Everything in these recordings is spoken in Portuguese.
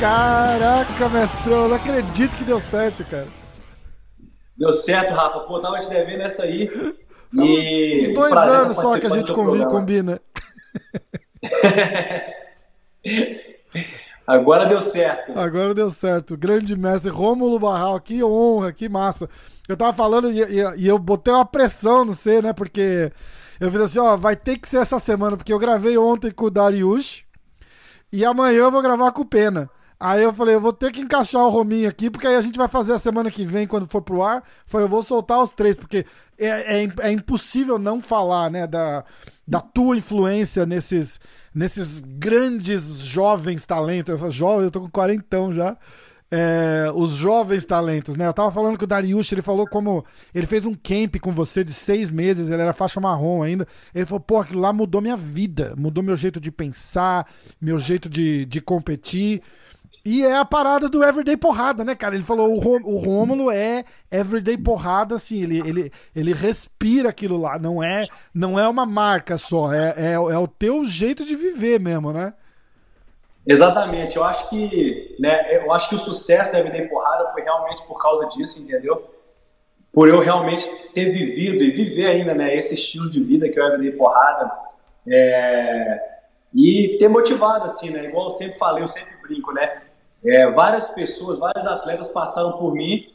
Caraca, mestrão, não acredito que deu certo, cara. Deu certo, Rafa. Pô, tava te devendo essa aí. E... Uns dois anos só que a gente combina. Agora deu certo. Agora deu certo. Grande mestre Rômulo Barral, que honra, que massa. Eu tava falando e, e, e eu botei uma pressão no C, né? Porque eu fiz assim, ó, vai ter que ser essa semana, porque eu gravei ontem com o Darius e amanhã eu vou gravar com o Pena. Aí eu falei, eu vou ter que encaixar o Rominho aqui, porque aí a gente vai fazer a semana que vem, quando for pro ar. Foi, eu vou soltar os três, porque é, é, é, impossível não falar, né, da, da tua influência nesses, nesses grandes jovens talentos. Eu falo, jovem, eu tô com quarentão já. É, os jovens talentos, né? Eu tava falando que o Dariush, ele falou como ele fez um camp com você de seis meses, ele era faixa marrom ainda. Ele falou, pô, aquilo lá mudou minha vida, mudou meu jeito de pensar, meu jeito de, de competir. E é a parada do Everyday Porrada, né, cara? Ele falou, o, Rômulo é Everyday Porrada, assim, ele, ele, ele respira aquilo lá, não é não é uma marca só, é, é, é o teu jeito de viver mesmo, né? Exatamente, eu acho que, né, eu acho que o sucesso da Everyday Porrada foi realmente por causa disso, entendeu? Por eu realmente ter vivido e viver ainda, né, esse estilo de vida que é o Everyday Porrada, é, e ter motivado, assim, né, igual eu sempre falei, eu sempre brinco, né, é, várias pessoas, vários atletas passaram por mim.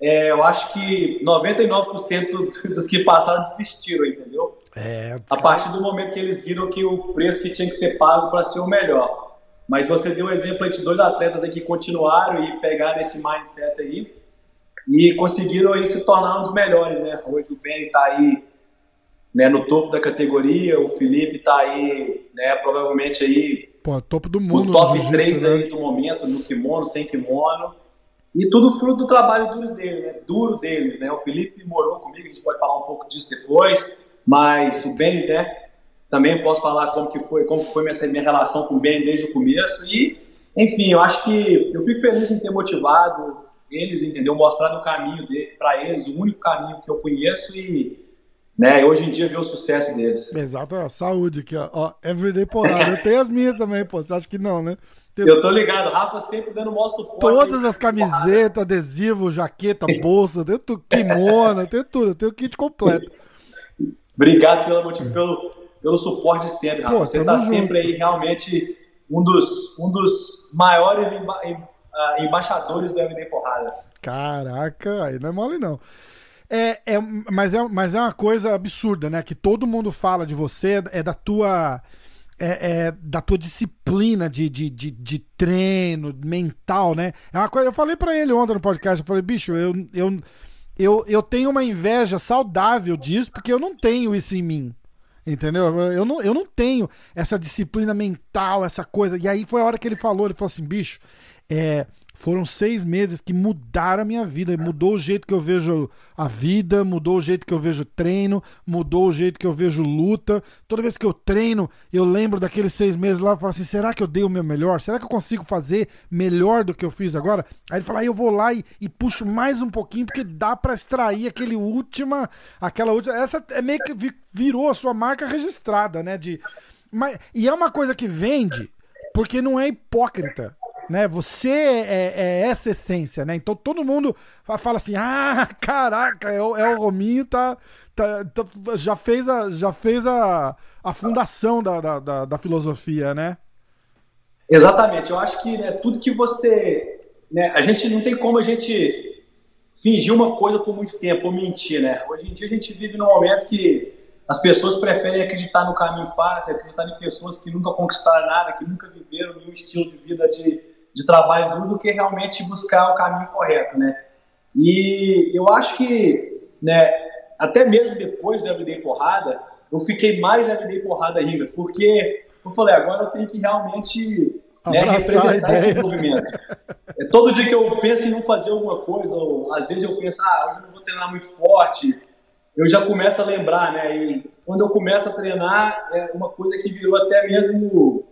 É, eu acho que 99% dos que passaram desistiram, entendeu? É, a partir do momento que eles viram que o preço que tinha que ser pago para ser o melhor. Mas você deu o exemplo de dois atletas aqui que continuaram e pegaram esse mindset aí e conseguiram aí se tornar um dos melhores, né? Hoje o Ben está aí né, no topo da categoria, o Felipe está aí, né, provavelmente aí Pô, topo do mundo. O top 3 né? aí do momento, no kimono, sem kimono. E tudo fruto do trabalho duro deles, né? Duro deles, né? O Felipe morou comigo, a gente pode falar um pouco disso depois, mas o Ben, né? Também posso falar como que foi, como foi minha, minha relação com o Ben desde o começo. E, enfim, eu acho que eu fico feliz em ter motivado eles, entendeu? Mostrado o caminho para eles, o único caminho que eu conheço e né? Hoje em dia ver o sucesso deles. Exato, saúde aqui, ó. ó everyday porrada. Eu tenho as minhas também, pô. Você acha que não, né? Tem... Eu tô ligado, Rafa sempre dando mostro suporte. Todas as camisetas, adesivo, jaqueta, bolsa, tem tudo, kimono, tem tudo, tem o kit completo. Obrigado pelo, pelo, pelo suporte sempre, Rafa. Pô, Você tá junto. sempre aí realmente um dos, um dos maiores emba ah, embaixadores do MD Porrada. Caraca, aí não é mole não. É, é, mas, é, mas é uma coisa absurda, né? Que todo mundo fala de você, é da tua. É, é, da tua disciplina de, de, de, de, treino mental, né? É uma coisa. Eu falei para ele ontem no podcast, eu falei, bicho, eu, eu, eu, eu tenho uma inveja saudável disso, porque eu não tenho isso em mim. Entendeu? Eu não, eu não tenho essa disciplina mental, essa coisa. E aí foi a hora que ele falou, ele falou assim, bicho, é, foram seis meses que mudaram a minha vida. Mudou o jeito que eu vejo a vida, mudou o jeito que eu vejo treino, mudou o jeito que eu vejo luta. Toda vez que eu treino, eu lembro daqueles seis meses lá e falo assim: será que eu dei o meu melhor? Será que eu consigo fazer melhor do que eu fiz agora? Aí ele fala: aí eu vou lá e, e puxo mais um pouquinho, porque dá para extrair aquele última, aquela última. Essa é meio que virou a sua marca registrada, né? De, mas, e é uma coisa que vende porque não é hipócrita né? Você é, é, essa essência, né? Então todo mundo fala assim: ah, caraca, é o, é o Rominho, tá, tá, tá, já fez a, já fez a, a fundação da, da, da, filosofia, né? Exatamente. Eu acho que né, tudo que você, né? A gente não tem como a gente fingir uma coisa por muito tempo ou mentir, né? Hoje em dia a gente vive num momento que as pessoas preferem acreditar no caminho fácil, acreditar em pessoas que nunca conquistaram nada, que nunca viveram nenhum estilo de vida de de trabalho duro do que realmente buscar o caminho correto, né? E eu acho que, né, até mesmo depois do Everyday Porrada, eu fiquei mais Everyday Porrada ainda, porque eu falei, agora eu tenho que realmente né, representar esse movimento. É, todo dia que eu penso em não fazer alguma coisa, ou às vezes eu penso, ah, hoje eu não vou treinar muito forte, eu já começo a lembrar, né? E quando eu começo a treinar, é uma coisa que virou até mesmo,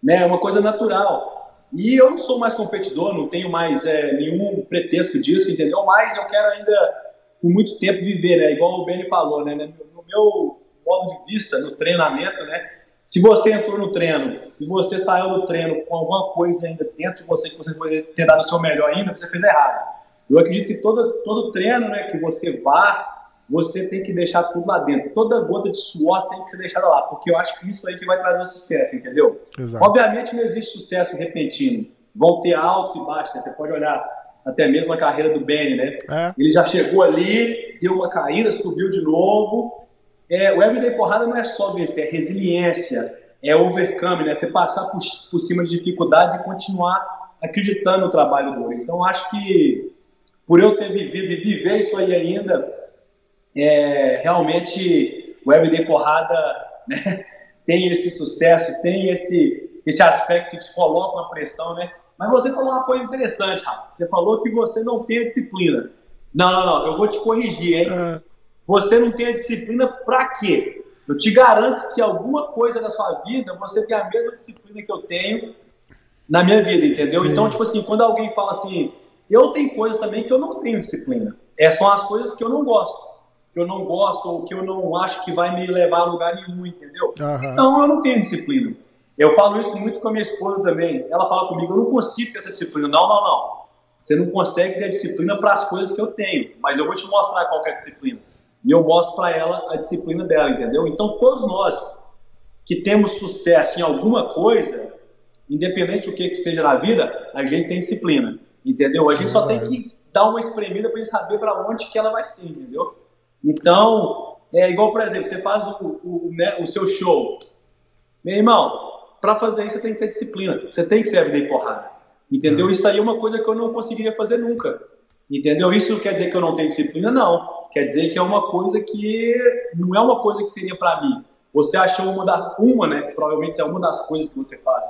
né, uma coisa natural. E eu não sou mais competidor, não tenho mais é, nenhum pretexto disso, entendeu? Mas eu quero ainda por muito tempo viver, né? Igual o Benny falou, né? No meu modo de vista, no treinamento, né? Se você entrou no treino e você saiu do treino com alguma coisa ainda dentro de você que você poderia ter dado o seu melhor ainda, você fez errado. Eu acredito que todo, todo treino né, que você vá, você tem que deixar tudo lá dentro. Toda gota de suor tem que ser deixada lá, porque eu acho que isso aí que vai trazer o sucesso, entendeu? Exato. Obviamente não existe sucesso repentino. Vão ter altos e baixos, né? Você pode olhar até mesmo a carreira do Benny, né? É. Ele já chegou ali, deu uma caída, subiu de novo, é, o everyday porrada não é só vencer, é resiliência, é overcome, né? Você passar por, por cima de dificuldades e continuar acreditando no trabalho do outro. Então, acho que por eu ter vivido e viver isso aí ainda, é, realmente o everyday porrada né, tem esse sucesso, tem esse, esse aspecto que te coloca uma pressão, né? Mas você falou uma coisa interessante, Rafa. Você falou que você não tem a disciplina. Não, não, não. Eu vou te corrigir, hein? É. Você não tem a disciplina para quê? Eu te garanto que alguma coisa da sua vida você tem a mesma disciplina que eu tenho na minha vida, entendeu? Sim. Então, tipo assim, quando alguém fala assim, eu tenho coisas também que eu não tenho disciplina. É, são as coisas que eu não gosto. Que eu não gosto ou que eu não acho que vai me levar a lugar nenhum, entendeu? Uhum. Então, eu não tenho disciplina. Eu falo isso muito com a minha esposa também. Ela fala comigo, eu não consigo ter essa disciplina. Não, não, não. Você não consegue ter disciplina para as coisas que eu tenho. Mas eu vou te mostrar qual é a disciplina e eu mostro para ela a disciplina dela, entendeu? Então, todos nós que temos sucesso em alguma coisa, independente do que, que seja na vida, a gente tem disciplina, entendeu? A gente só tem que dar uma espremida para gente saber para onde que ela vai ser, entendeu? Então, é igual, por exemplo, você faz o, o, o seu show. Meu irmão, para fazer isso você tem que ter disciplina, você tem que ser everyday porrada, entendeu? Isso aí é uma coisa que eu não conseguiria fazer nunca, entendeu? Isso não quer dizer que eu não tenho disciplina, não. Quer dizer que é uma coisa que não é uma coisa que seria para mim. Você achou uma, da, uma, né? Provavelmente é uma das coisas que você faz.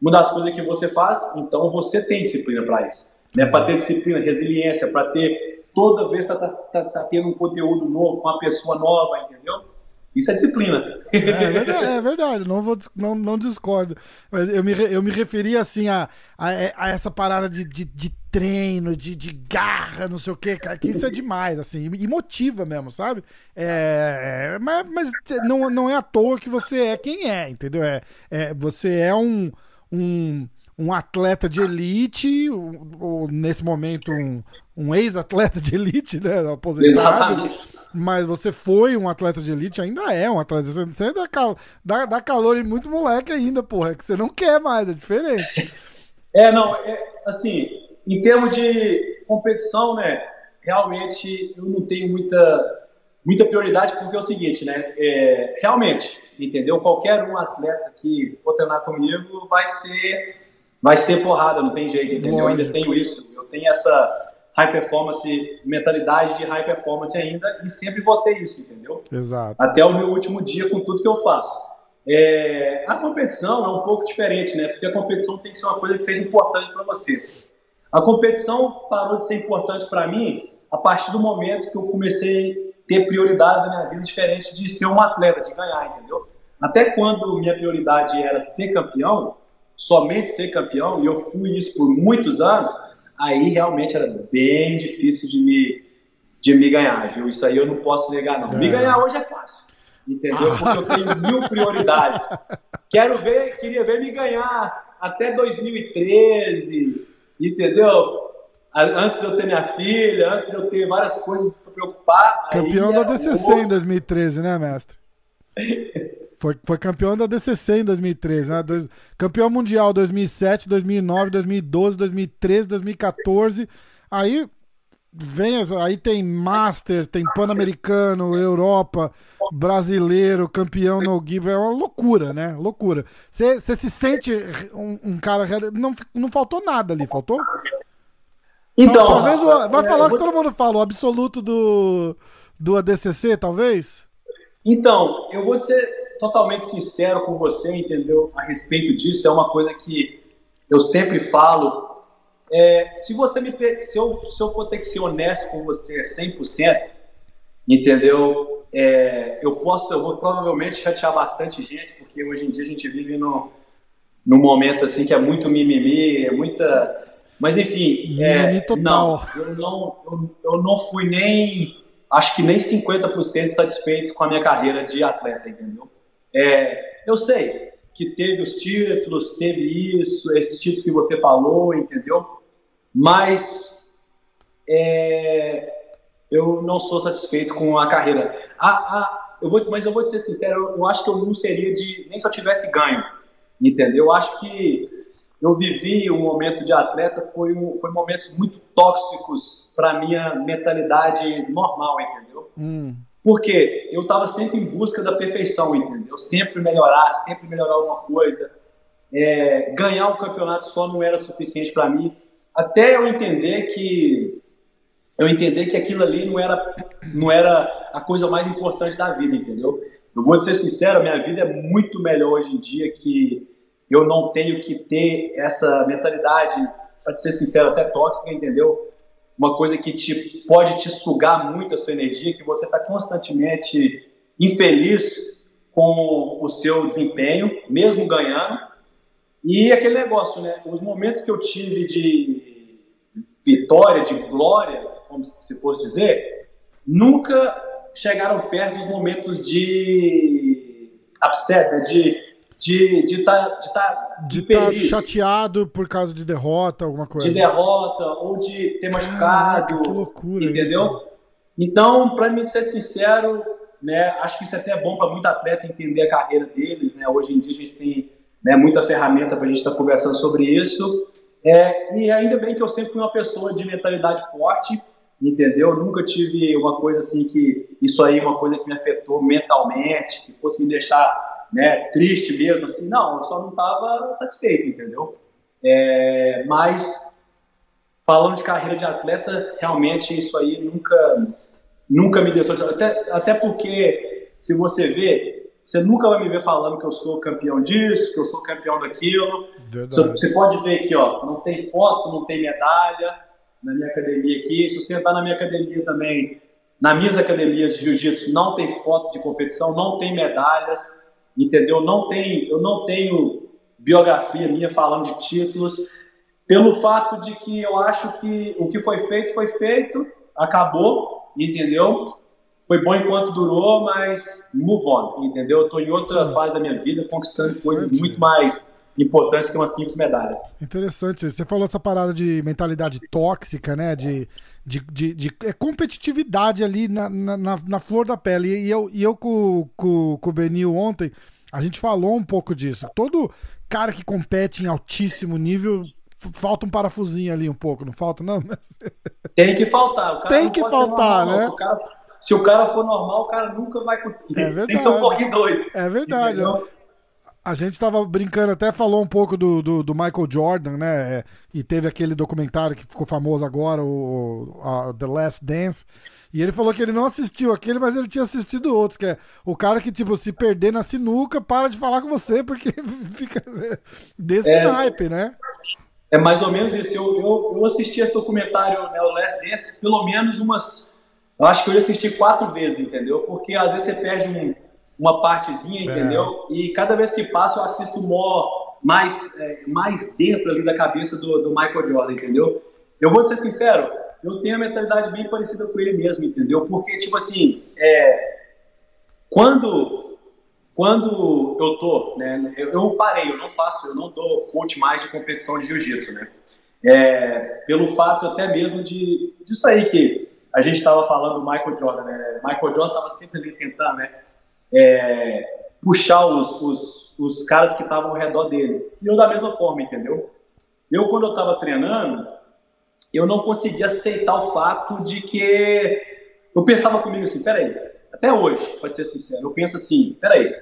Uma das coisas que você faz, então você tem disciplina para isso. Né? Para ter disciplina, resiliência, para ter toda vez tá, tá, tá, tá, tendo um conteúdo novo, uma pessoa nova, entendeu? Isso é disciplina. É, é verdade, é verdade, não, vou, não, não discordo. Mas eu me, eu me referi assim a, a, a essa parada de, de, de treino, de, de garra, não sei o que, cara, que isso é demais, assim, e motiva mesmo, sabe? É, mas mas não, não é à toa que você é quem é, entendeu? É, é, você é um, um, um atleta de elite, ou, ou nesse momento um, um ex-atleta de elite, né? Aposentado. Exatamente. Mas você foi um atleta de elite, ainda é um atleta. Você dá, cal, dá, dá calor em muito moleque ainda, porra. É que você não quer mais, é diferente. É, não, é, assim, em termos de competição, né, realmente eu não tenho muita, muita prioridade, porque é o seguinte, né, é, realmente, entendeu? Qualquer um atleta que for treinar comigo vai ser, vai ser porrada, não tem jeito, entendeu? Eu ainda tenho isso, eu tenho essa high performance, mentalidade de high performance ainda, e sempre vou ter isso, entendeu? Exato. Até o meu último dia com tudo que eu faço. É, a competição é um pouco diferente, né? Porque a competição tem que ser uma coisa que seja importante para você. A competição parou de ser importante para mim a partir do momento que eu comecei a ter prioridades na minha vida diferente de ser um atleta, de ganhar, entendeu? Até quando minha prioridade era ser campeão, somente ser campeão, e eu fui isso por muitos anos, aí realmente era bem difícil de me, de me ganhar, viu? Isso aí eu não posso negar, não. É. Me ganhar hoje é fácil, entendeu? Porque eu tenho mil prioridades. Quero ver, queria ver me ganhar até 2013, entendeu? Antes de eu ter minha filha, antes de eu ter várias coisas para preocupar. Campeão da DCC em 2013, né, mestre? Foi, foi campeão da DCC em 2013, né? Dois, campeão mundial 2007, 2009, 2012, 2013, 2014. Aí vem, aí tem Master, tem Pan-Americano, Europa, brasileiro, campeão no Give, é uma loucura, né? Loucura. Você se sente um, um, cara. Não, não faltou nada ali, faltou? Então. Talvez o, vai é, falar que todo mundo fala, o absoluto do, do ADCC, talvez? Então, eu vou ser totalmente sincero com você, entendeu? A respeito disso, é uma coisa que eu sempre falo é, se você me se eu, se eu for ter que ser honesto com você 100%, entendeu? É, eu posso, eu vou provavelmente chatear bastante gente, porque hoje em dia a gente vive no, num momento assim que é muito mimimi, é muita. Mas enfim, é, total. não, eu não, eu, eu não fui nem acho que nem 50% satisfeito com a minha carreira de atleta, entendeu? É, eu sei que teve os títulos, teve isso, esses títulos que você falou, entendeu? Mas é, eu não sou satisfeito com a carreira. A, a, eu vou, mas eu vou te ser sincero, eu, eu acho que eu não seria de nem se eu tivesse ganho, entendeu? Eu acho que eu vivi um momento de atleta, foi, um, foi momentos muito tóxicos para minha mentalidade normal, entendeu? Hum. Porque eu estava sempre em busca da perfeição, entendeu? Sempre melhorar, sempre melhorar alguma coisa. É, ganhar um campeonato só não era suficiente para mim. Até eu entender que eu entender que aquilo ali não era não era a coisa mais importante da vida, entendeu? Eu vou ser sincero, minha vida é muito melhor hoje em dia que eu não tenho que ter essa mentalidade, para ser sincero, até tóxica, entendeu? Uma coisa que te, pode te sugar muito a sua energia, que você está constantemente infeliz com o seu desempenho, mesmo ganhando. E aquele negócio, né? Os momentos que eu tive de vitória, de glória, como se fosse dizer, nunca chegaram perto dos momentos de upset, né? de de estar de tá, de tá de tá chateado por causa de derrota, alguma coisa. De derrota ou de ter machucado. Que loucura entendeu? Isso. Então, para mim ser sincero, né, acho que isso é até é bom para muito atleta entender a carreira deles, né? Hoje em dia a gente tem né, muita ferramenta para a gente estar tá conversando sobre isso. É, e ainda bem que eu sempre fui uma pessoa de mentalidade forte, entendeu? Nunca tive uma coisa assim que isso aí uma coisa que me afetou mentalmente, que fosse me deixar né, triste mesmo, assim, não, eu só não estava satisfeito, entendeu? É, mas, falando de carreira de atleta, realmente isso aí nunca, nunca me deixou, até, até porque, se você vê, você nunca vai me ver falando que eu sou campeão disso, que eu sou campeão daquilo. Verdade. Você pode ver aqui, ó, não tem foto, não tem medalha na minha academia aqui. Se você entrar na minha academia também, nas minhas academias de jiu-jitsu, não tem foto de competição, não tem medalhas entendeu? Não tem, eu não tenho biografia minha falando de títulos, pelo fato de que eu acho que o que foi feito foi feito, acabou, entendeu? Foi bom enquanto durou, mas move on, entendeu? Eu estou em outra fase da minha vida, conquistando coisas muito mais importantes que uma simples medalha. Interessante. Você falou essa parada de mentalidade tóxica, né? De, de, de, de é competitividade ali na, na, na, flor da pele. E eu, e eu com, com, com o Benil ontem, a gente falou um pouco disso. Todo cara que compete em altíssimo nível falta um parafusinho ali um pouco, não falta, não? Tem que faltar. Tem que faltar, normal, né? Se o, cara, se o, cara, for normal, o cara nunca vai conseguir. É verdade. Tem que ser um pouquinho doido. É verdade. Entendeu? A gente tava brincando, até falou um pouco do, do, do, Michael Jordan, né? É, e teve aquele documentário que ficou famoso agora, o, a The Last Dance. E ele falou que ele não assistiu aquele, mas ele tinha assistido outros, que é o cara que, tipo, se perder na sinuca, para de falar com você, porque fica desse é, naipe, né? É mais ou menos isso. Eu, eu, eu assisti esse documentário, né, o Last Dance, pelo menos umas. Eu acho que eu já assisti quatro vezes, entendeu? Porque às vezes você perde um uma partezinha, é. entendeu? É. E cada vez que passa eu assisto more, mais, é, mais dentro ali da cabeça do, do Michael Jordan, entendeu? Eu vou ser sincero, eu tenho a mentalidade bem parecida com ele mesmo, entendeu? Porque, tipo assim, é, quando, quando eu tô, né, eu, eu, parei, eu não faço, eu não dou coach mais de competição de jiu-jitsu, né? É, pelo fato até mesmo de, disso aí que a gente estava falando do Michael Jordan, né? Michael Jordan estava sempre ali tentando, né? É, puxar os, os, os caras que estavam ao redor dele. E eu da mesma forma, entendeu? Eu, quando eu estava treinando, eu não conseguia aceitar o fato de que eu pensava comigo assim, peraí, até hoje, pode ser sincero, eu penso assim, peraí,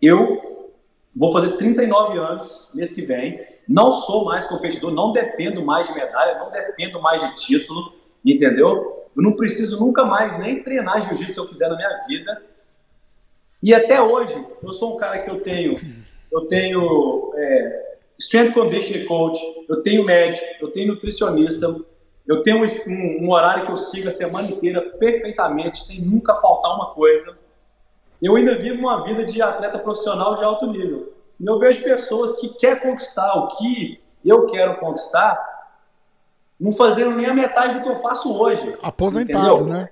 eu vou fazer 39 anos mês que vem, não sou mais competidor, não dependo mais de medalha, não dependo mais de título, entendeu? Eu não preciso nunca mais nem treinar jiu-jitsu se eu quiser na minha vida, e até hoje, eu sou um cara que eu tenho, eu tenho é, strength conditioning coach, eu tenho médico, eu tenho nutricionista, eu tenho um, um, horário que eu sigo a semana inteira perfeitamente, sem nunca faltar uma coisa. Eu ainda vivo uma vida de atleta profissional de alto nível. E eu vejo pessoas que querem conquistar o que eu quero conquistar, não fazendo nem a metade do que eu faço hoje. Aposentado, entendeu? né?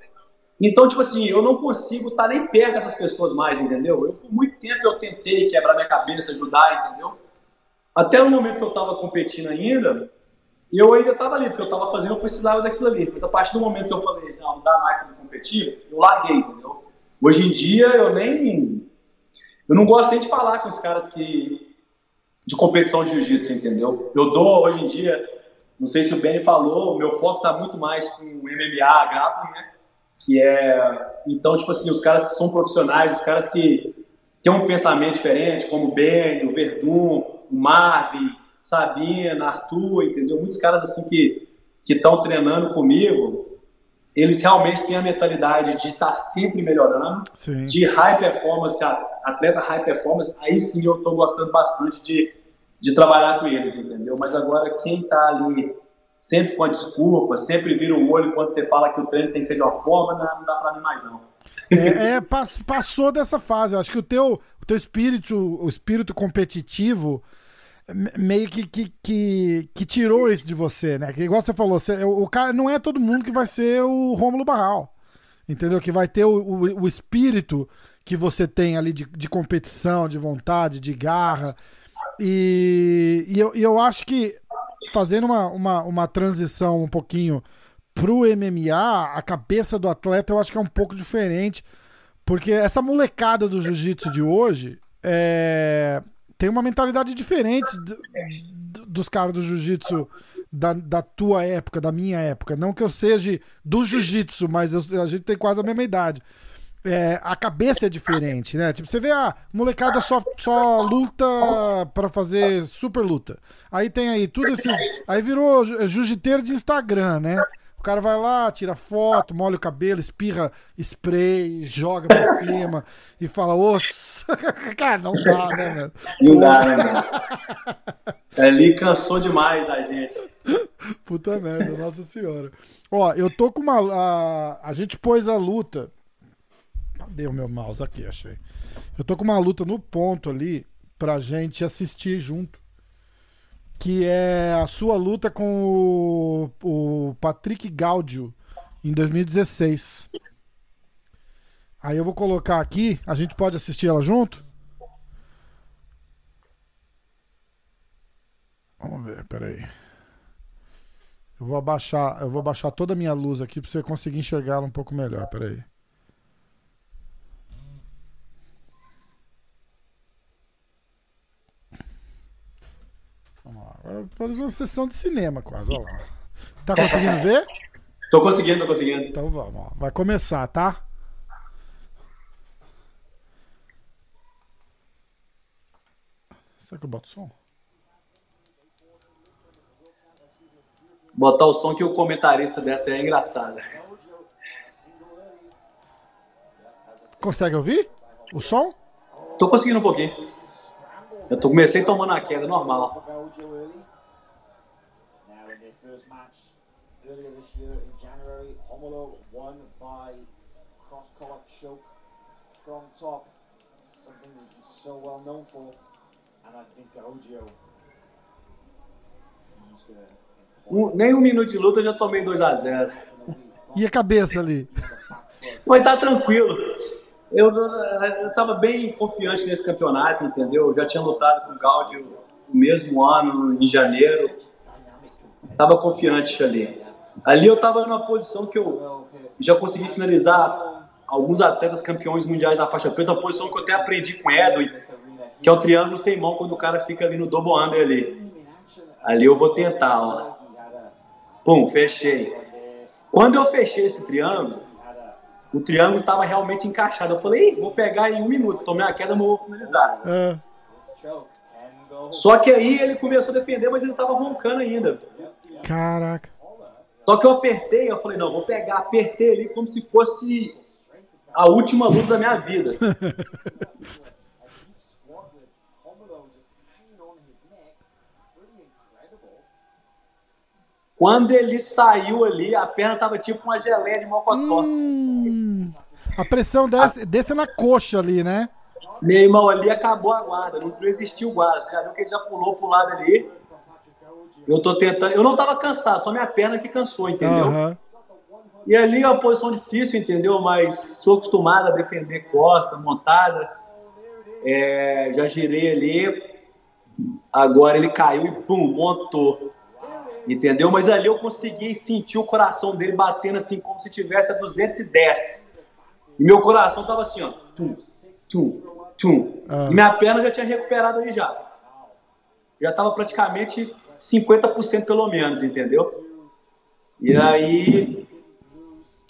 Então, tipo assim, eu não consigo estar nem perto dessas pessoas mais, entendeu? Eu, por muito tempo eu tentei quebrar minha cabeça, ajudar, entendeu? Até o momento que eu estava competindo ainda, eu ainda estava ali, porque eu estava fazendo, eu precisava daquilo ali. Mas a partir do momento que eu falei, não, não dá mais para competir, eu larguei, entendeu? Hoje em dia eu nem. Eu não gosto nem de falar com os caras que. de competição de jiu-jitsu, entendeu? Eu dou hoje em dia, não sei se o Benny falou, o meu foco está muito mais com MMA, grappling, né? Que é então tipo assim os caras que são profissionais, os caras que têm um pensamento diferente, como o Ben, o Verdun, o Marvin, Sabina, Arthur, entendeu? Muitos caras assim que que estão treinando comigo, eles realmente têm a mentalidade de estar tá sempre melhorando, sim. de high performance, atleta high performance, aí sim eu estou gostando bastante de, de trabalhar com eles, entendeu? Mas agora quem está ali sempre com a desculpa, sempre vira o olho quando você fala que o treino tem que ser de uma forma, não, não dá para mim mais não. É, é, passou dessa fase. Acho que o teu, o teu espírito, o espírito competitivo, meio que, que, que, que, tirou isso de você, né? Que igual você falou, você, o, cara não é todo mundo que vai ser o Rômulo Barral. Entendeu? Que vai ter o, o, o espírito que você tem ali de, de competição, de vontade, de garra. E, e, eu, e eu acho que fazendo uma, uma, uma transição um pouquinho pro MMA, a cabeça do atleta eu acho que é um pouco diferente, porque essa molecada do jiu-jitsu de hoje é, tem uma mentalidade diferente dos caras do jiu-jitsu da, da tua época, da minha época. Não que eu seja do jiu-jitsu, mas eu, a gente tem quase a mesma idade é, a cabeça é diferente, né? Tipo, você vê a molecada só, só luta para fazer super luta. Aí tem aí tudo esses. Aí virou jiu-jiteiro de Instagram, né? O cara vai lá, tira foto, molha o cabelo, espirra spray, joga pra cima e fala, osso. cara, não dá, né, meu? Não dá, né, mano? Ali cansou demais da gente. Puta merda, nossa senhora. Ó, eu tô com uma. A, a gente pôs a luta Cadê o meu mouse? Aqui, achei. Eu tô com uma luta no ponto ali pra gente assistir junto. Que é a sua luta com o, o Patrick Gaudio em 2016. Aí eu vou colocar aqui, a gente pode assistir ela junto? Vamos ver, peraí. Eu vou abaixar, eu vou abaixar toda a minha luz aqui para você conseguir enxergar ela um pouco melhor, peraí. Parece uma sessão de cinema quase. Ó. Tá conseguindo ver? Tô conseguindo, tô conseguindo. Então vamos, ó. vai começar, tá? Será que eu boto o som? Botar o som que o comentarista dessa é engraçado. Consegue ouvir o som? Tô conseguindo um pouquinho. Eu tô, comecei tomando a queda normal. from top, something that he's so well known for, and I think Gaudio, um, nem um minuto de luta eu já tomei 2 a 0 E a cabeça ali? Foi tá tranquilo eu estava bem confiante nesse campeonato, entendeu? Eu já tinha lutado com o Gaudio no mesmo ano, em janeiro. Estava confiante ali. Ali eu estava numa posição que eu já consegui finalizar alguns atletas campeões mundiais da faixa preta, uma posição que eu até aprendi com o Edwin, que é o triângulo sem mão, quando o cara fica ali no double under ali. Ali eu vou tentar, ó. Pum, fechei. Quando eu fechei esse triângulo, o triângulo estava realmente encaixado. Eu falei, vou pegar em um minuto, tomei a queda, mas vou finalizar. É. Só que aí ele começou a defender, mas ele estava roncando ainda. Caraca. Só que eu apertei, eu falei, não, vou pegar, apertei ali como se fosse a última luta da minha vida. Quando ele saiu ali, a perna tava tipo uma geleia de mocotó. Hum, a pressão desce, a... desce na coxa ali, né? Meu irmão, ali acabou a guarda, não existiu guarda. Você já viu que ele já pulou pro lado ali. Eu tô tentando. Eu não tava cansado, só minha perna que cansou, entendeu? Uhum. E ali é uma posição difícil, entendeu? Mas sou acostumado a defender costa, montada. É, já girei ali. Agora ele caiu e pum, montou. Entendeu? Mas ali eu consegui sentir o coração dele batendo assim, como se tivesse a 210. E meu coração tava assim, ó. Tum, tum, tum. Ah. E minha perna já tinha recuperado ali já. Já tava praticamente 50% pelo menos, entendeu? E aí,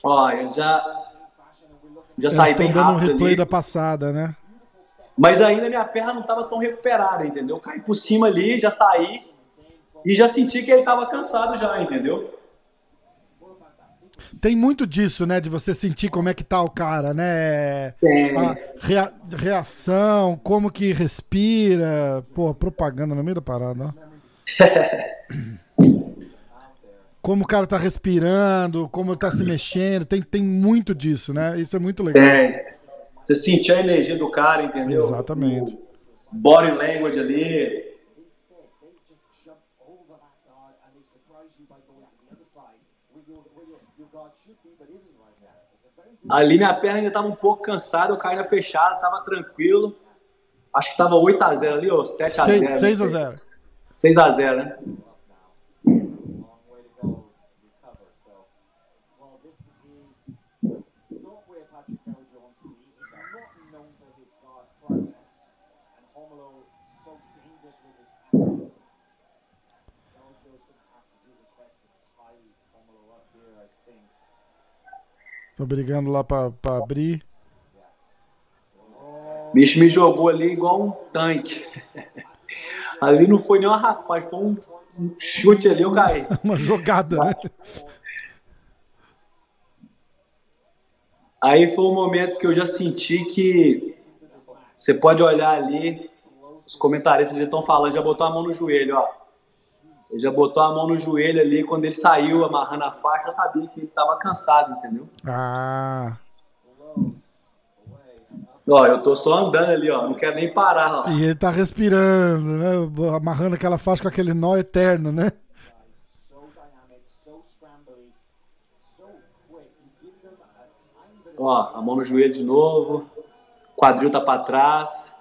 ó, eu já já saí bem rápido dando um replay ali. da passada, né? Mas ainda minha perna não estava tão recuperada, entendeu? Caí por cima ali, já saí e já senti que ele estava cansado já, entendeu? Tem muito disso, né? De você sentir como é que tá o cara, né? Tem. A rea- reação, como que respira. Pô, propaganda no meio da parada, ó. Como o cara tá respirando, como tá se mexendo. Tem, tem muito disso, né? Isso é muito legal. Tem. Você sentir a energia do cara, entendeu? Exatamente. O body language ali. Ali minha perna ainda estava um pouco cansada, eu caí na fechada, tava tranquilo. Acho que tava 8x0 ali, ou 7x0. 6 a 0 6x0, né? Tô brigando lá pra, pra abrir. Bicho me jogou ali igual um tanque. Ali não foi nem uma raspagem, foi um, um chute ali, eu caí. Uma jogada, né? Aí foi o momento que eu já senti que você pode olhar ali, os comentaristas já estão falando, já botou a mão no joelho, ó. Ele já botou a mão no joelho ali, quando ele saiu amarrando a faixa, eu sabia que ele estava cansado, entendeu? Ah. Ó, eu tô só andando ali, ó, não quero nem parar, ó. E ele tá respirando, né? Amarrando aquela faixa com aquele nó eterno, né? Ó, a mão no joelho de novo, quadril tá para trás.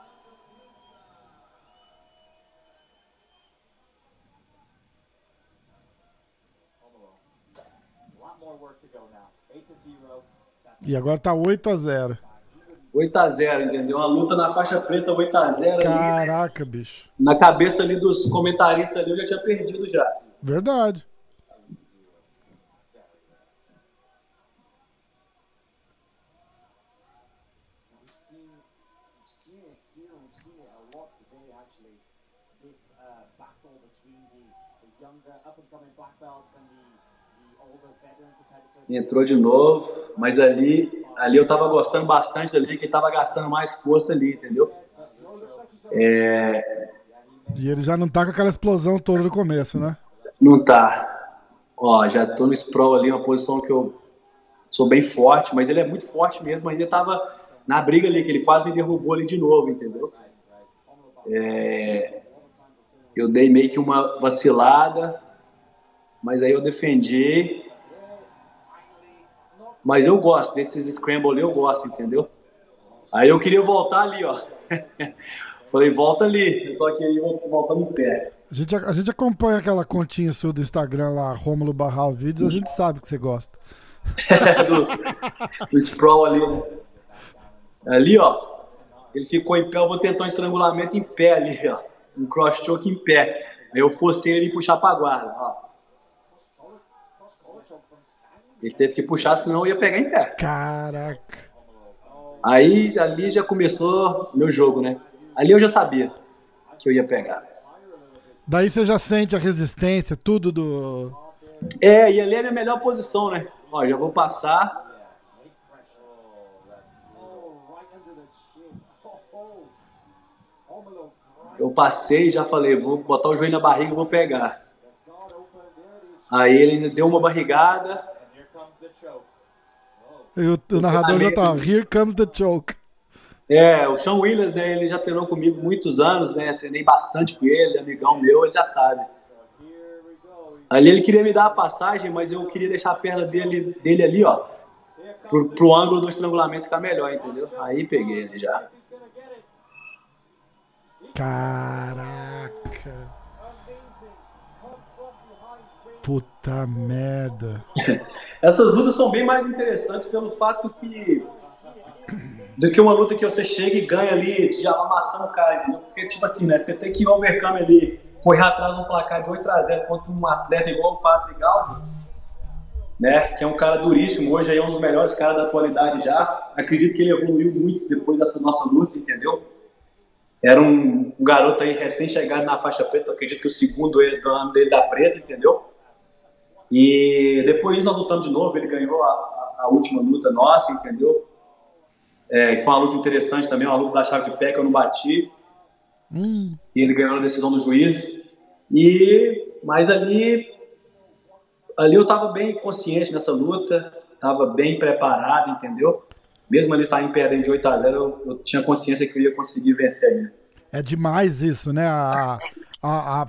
E agora tá 8 a 0 8x0, entendeu? Uma luta na faixa preta, 8x0 ali. Caraca, bicho. Na cabeça ali dos comentaristas ali, eu já tinha perdido já. Verdade. Entrou de novo, mas ali, ali eu tava gostando bastante dali, que tava gastando mais força ali, entendeu? É, E ele já não tá com aquela explosão toda do começo, né? não tá. Ó, já tô no sprawl ali, uma posição que eu sou bem forte, mas ele é muito forte mesmo, ainda tava na briga ali, que ele quase me derrubou ali de novo, entendeu? É, eu dei meio que uma vacilada, mas aí eu defendi. Mas eu gosto desses scramble ali, eu gosto, entendeu? Aí eu queria voltar ali, ó. Falei, volta ali, só que aí voltando em pé. A gente, a gente acompanha aquela continha sua do Instagram lá, Rômulo Barral Vídeos, a gente sabe que você gosta. do, do sprawl ali, né? Ali, ó. Ele ficou em pé, eu vou tentar um estrangulamento em pé ali, ó. Um cross choke em pé. Aí eu forcei ele puxar pra guarda, ó. Ele teve que puxar, senão eu ia pegar em pé. Caraca. Aí ali já começou meu jogo, né? Ali eu já sabia que eu ia pegar. Daí você já sente a resistência, tudo do. É, e ali é a minha melhor posição, né? Ó, já vou passar. Eu passei e já falei, vou botar o joelho na barriga e vou pegar. Aí ele ainda deu uma barrigada. E o, o narrador já tá. Here comes the choke. É, o Sean Williams, né, ele já treinou comigo muitos anos, né, treinei bastante com ele, amigão meu, ele já sabe. Ali ele queria me dar a passagem, mas eu queria deixar a perna dele, dele ali, ó, pro, pro ângulo do estrangulamento ficar melhor, entendeu? Aí peguei ele já. Caraca. Puta merda. Essas lutas são bem mais interessantes pelo fato que. Do que uma luta que você chega e ganha ali, de amassando o cara, entendeu? Porque, tipo assim, né? Você tem que ir overcome ali, correr atrás de um placar de 8x0 contra um atleta igual o Patrick Gaudio, né? Que é um cara duríssimo, hoje aí é um dos melhores caras da atualidade já. Acredito que ele evoluiu muito depois dessa nossa luta, entendeu? Era um, garoto aí recém-chegado na faixa preta, acredito que o segundo do ano dele da preta, entendeu? E depois nós lutamos de novo, ele ganhou a, a, última luta nossa, entendeu? É, foi uma luta interessante também, uma luta da chave de pé que eu não bati. Hum. E ele ganhou a decisão do juiz. E, mas ali, ali eu estava bem consciente nessa luta, estava bem preparado, entendeu? Mesmo ali saindo perdendo de 8 a 0 eu, eu, tinha consciência que eu ia conseguir vencer ele. É demais isso, né? A, a, a,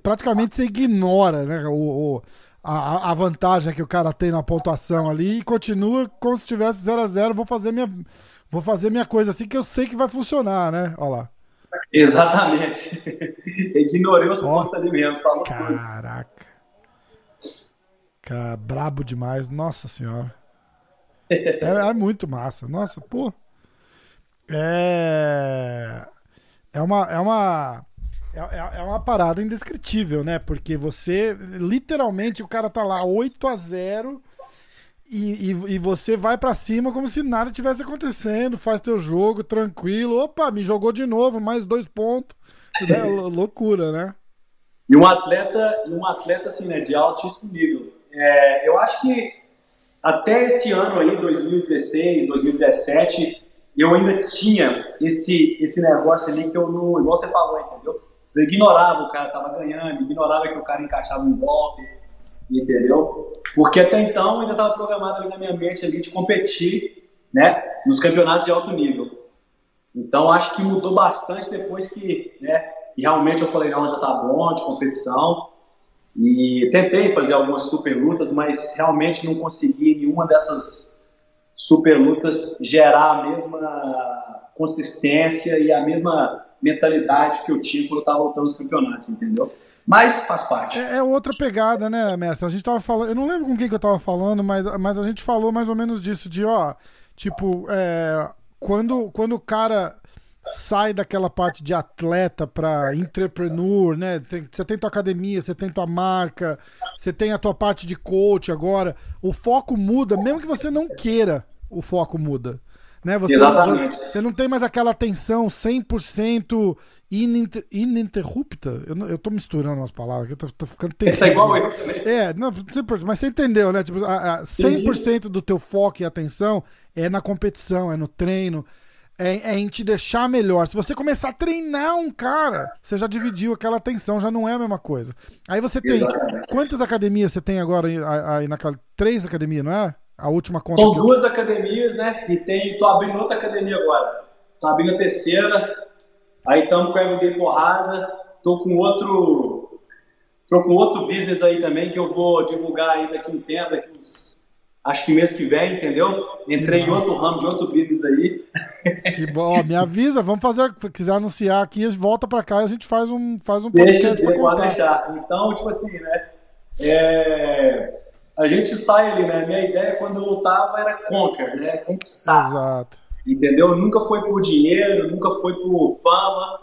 praticamente você ignora né? o, o a, a, vantagem que o cara tem na pontuação ali e continua como se tivesse 0 a 0 vou fazer minha vou fazer minha coisa assim que eu sei que vai funcionar, né? Olha lá. Exatamente. Ignorei os pontos ali mesmo. Falou Caraca. Cara, brabo demais. Nossa senhora. É, é, muito massa. Nossa, pô. É. É uma. É uma é, é, é, uma parada indescritível, né? Porque você, literalmente, o cara tá lá 8 a 0 e, e, e você vai para cima como se nada tivesse acontecendo, faz teu jogo tranquilo. Opa, me jogou de novo, mais dois pontos. É loucura, né? E um atleta, um atleta assim, né, de altíssimo nível. É, eu acho que até esse ano aí, 2016, 2017, eu ainda tinha esse, esse negócio ali que eu não, igual você falou, entendeu? Eu ignorava o cara tava ganhando, ignorava que o cara encaixava um golpe, entendeu? Porque até então ainda estava programado ali na minha mente ali de competir, né, nos campeonatos de alto nível. Então acho que mudou bastante depois que, né, e realmente eu falei, não, já tá bom de competição. E tentei fazer algumas super lutas, mas realmente não consegui nenhuma dessas super lutas gerar a mesma consistência e a mesma mentalidade que eu tinha quando eu estava voltando aos campeonatos, entendeu? Mas faz parte. É, é, outra pegada, né, mestre? A gente tava falando. Eu não lembro com quem que eu tava falando, mas, mas a gente falou mais ou menos disso, de ó, tipo, é, quando, quando o cara sai daquela parte de atleta para entrepreneur, né? Tem, você tem tua academia, você tem tua marca, você tem a tua parte de coach agora. O foco muda, mesmo que você não queira, o foco muda. Né? Você, Exatamente. Você não tem mais aquela atenção 100% ininter, ininterrupta. Eu, eu tô misturando umas palavras, eu tô, tô ficando terrível. É igual eu também. É, não, mas você entendeu, né? Tipo, a, a 100% do teu foco e atenção é na competição, é no treino, é, é, em te deixar melhor. Se você começar a treinar um cara, você já dividiu aquela atenção, já não é a mesma coisa. Aí você tem. Quantas academias você tem agora aí, naquela. Três academias, não é? A última conta. São duas eu... academias, né? E tem. Tô abrindo outra academia agora. Tô abrindo a terceira. Aí estamos com a MD Porrada. Tô com outro. Tô com outro business aí também que eu vou divulgar aí daqui um tempo, daqui uns. Acho que mês que vem, entendeu? Entrei em outro ramo de outro business aí. Que bom, me avisa, vamos fazer, se quiser anunciar aqui, volta para cá e a gente faz um faz um podcast Deixa, pode deixar. Então, tipo assim, né? É, a gente sai ali, né? Minha ideia quando eu lutava era conquer, né? Conquistar. Exato. Entendeu? Nunca foi por dinheiro, nunca foi por fama.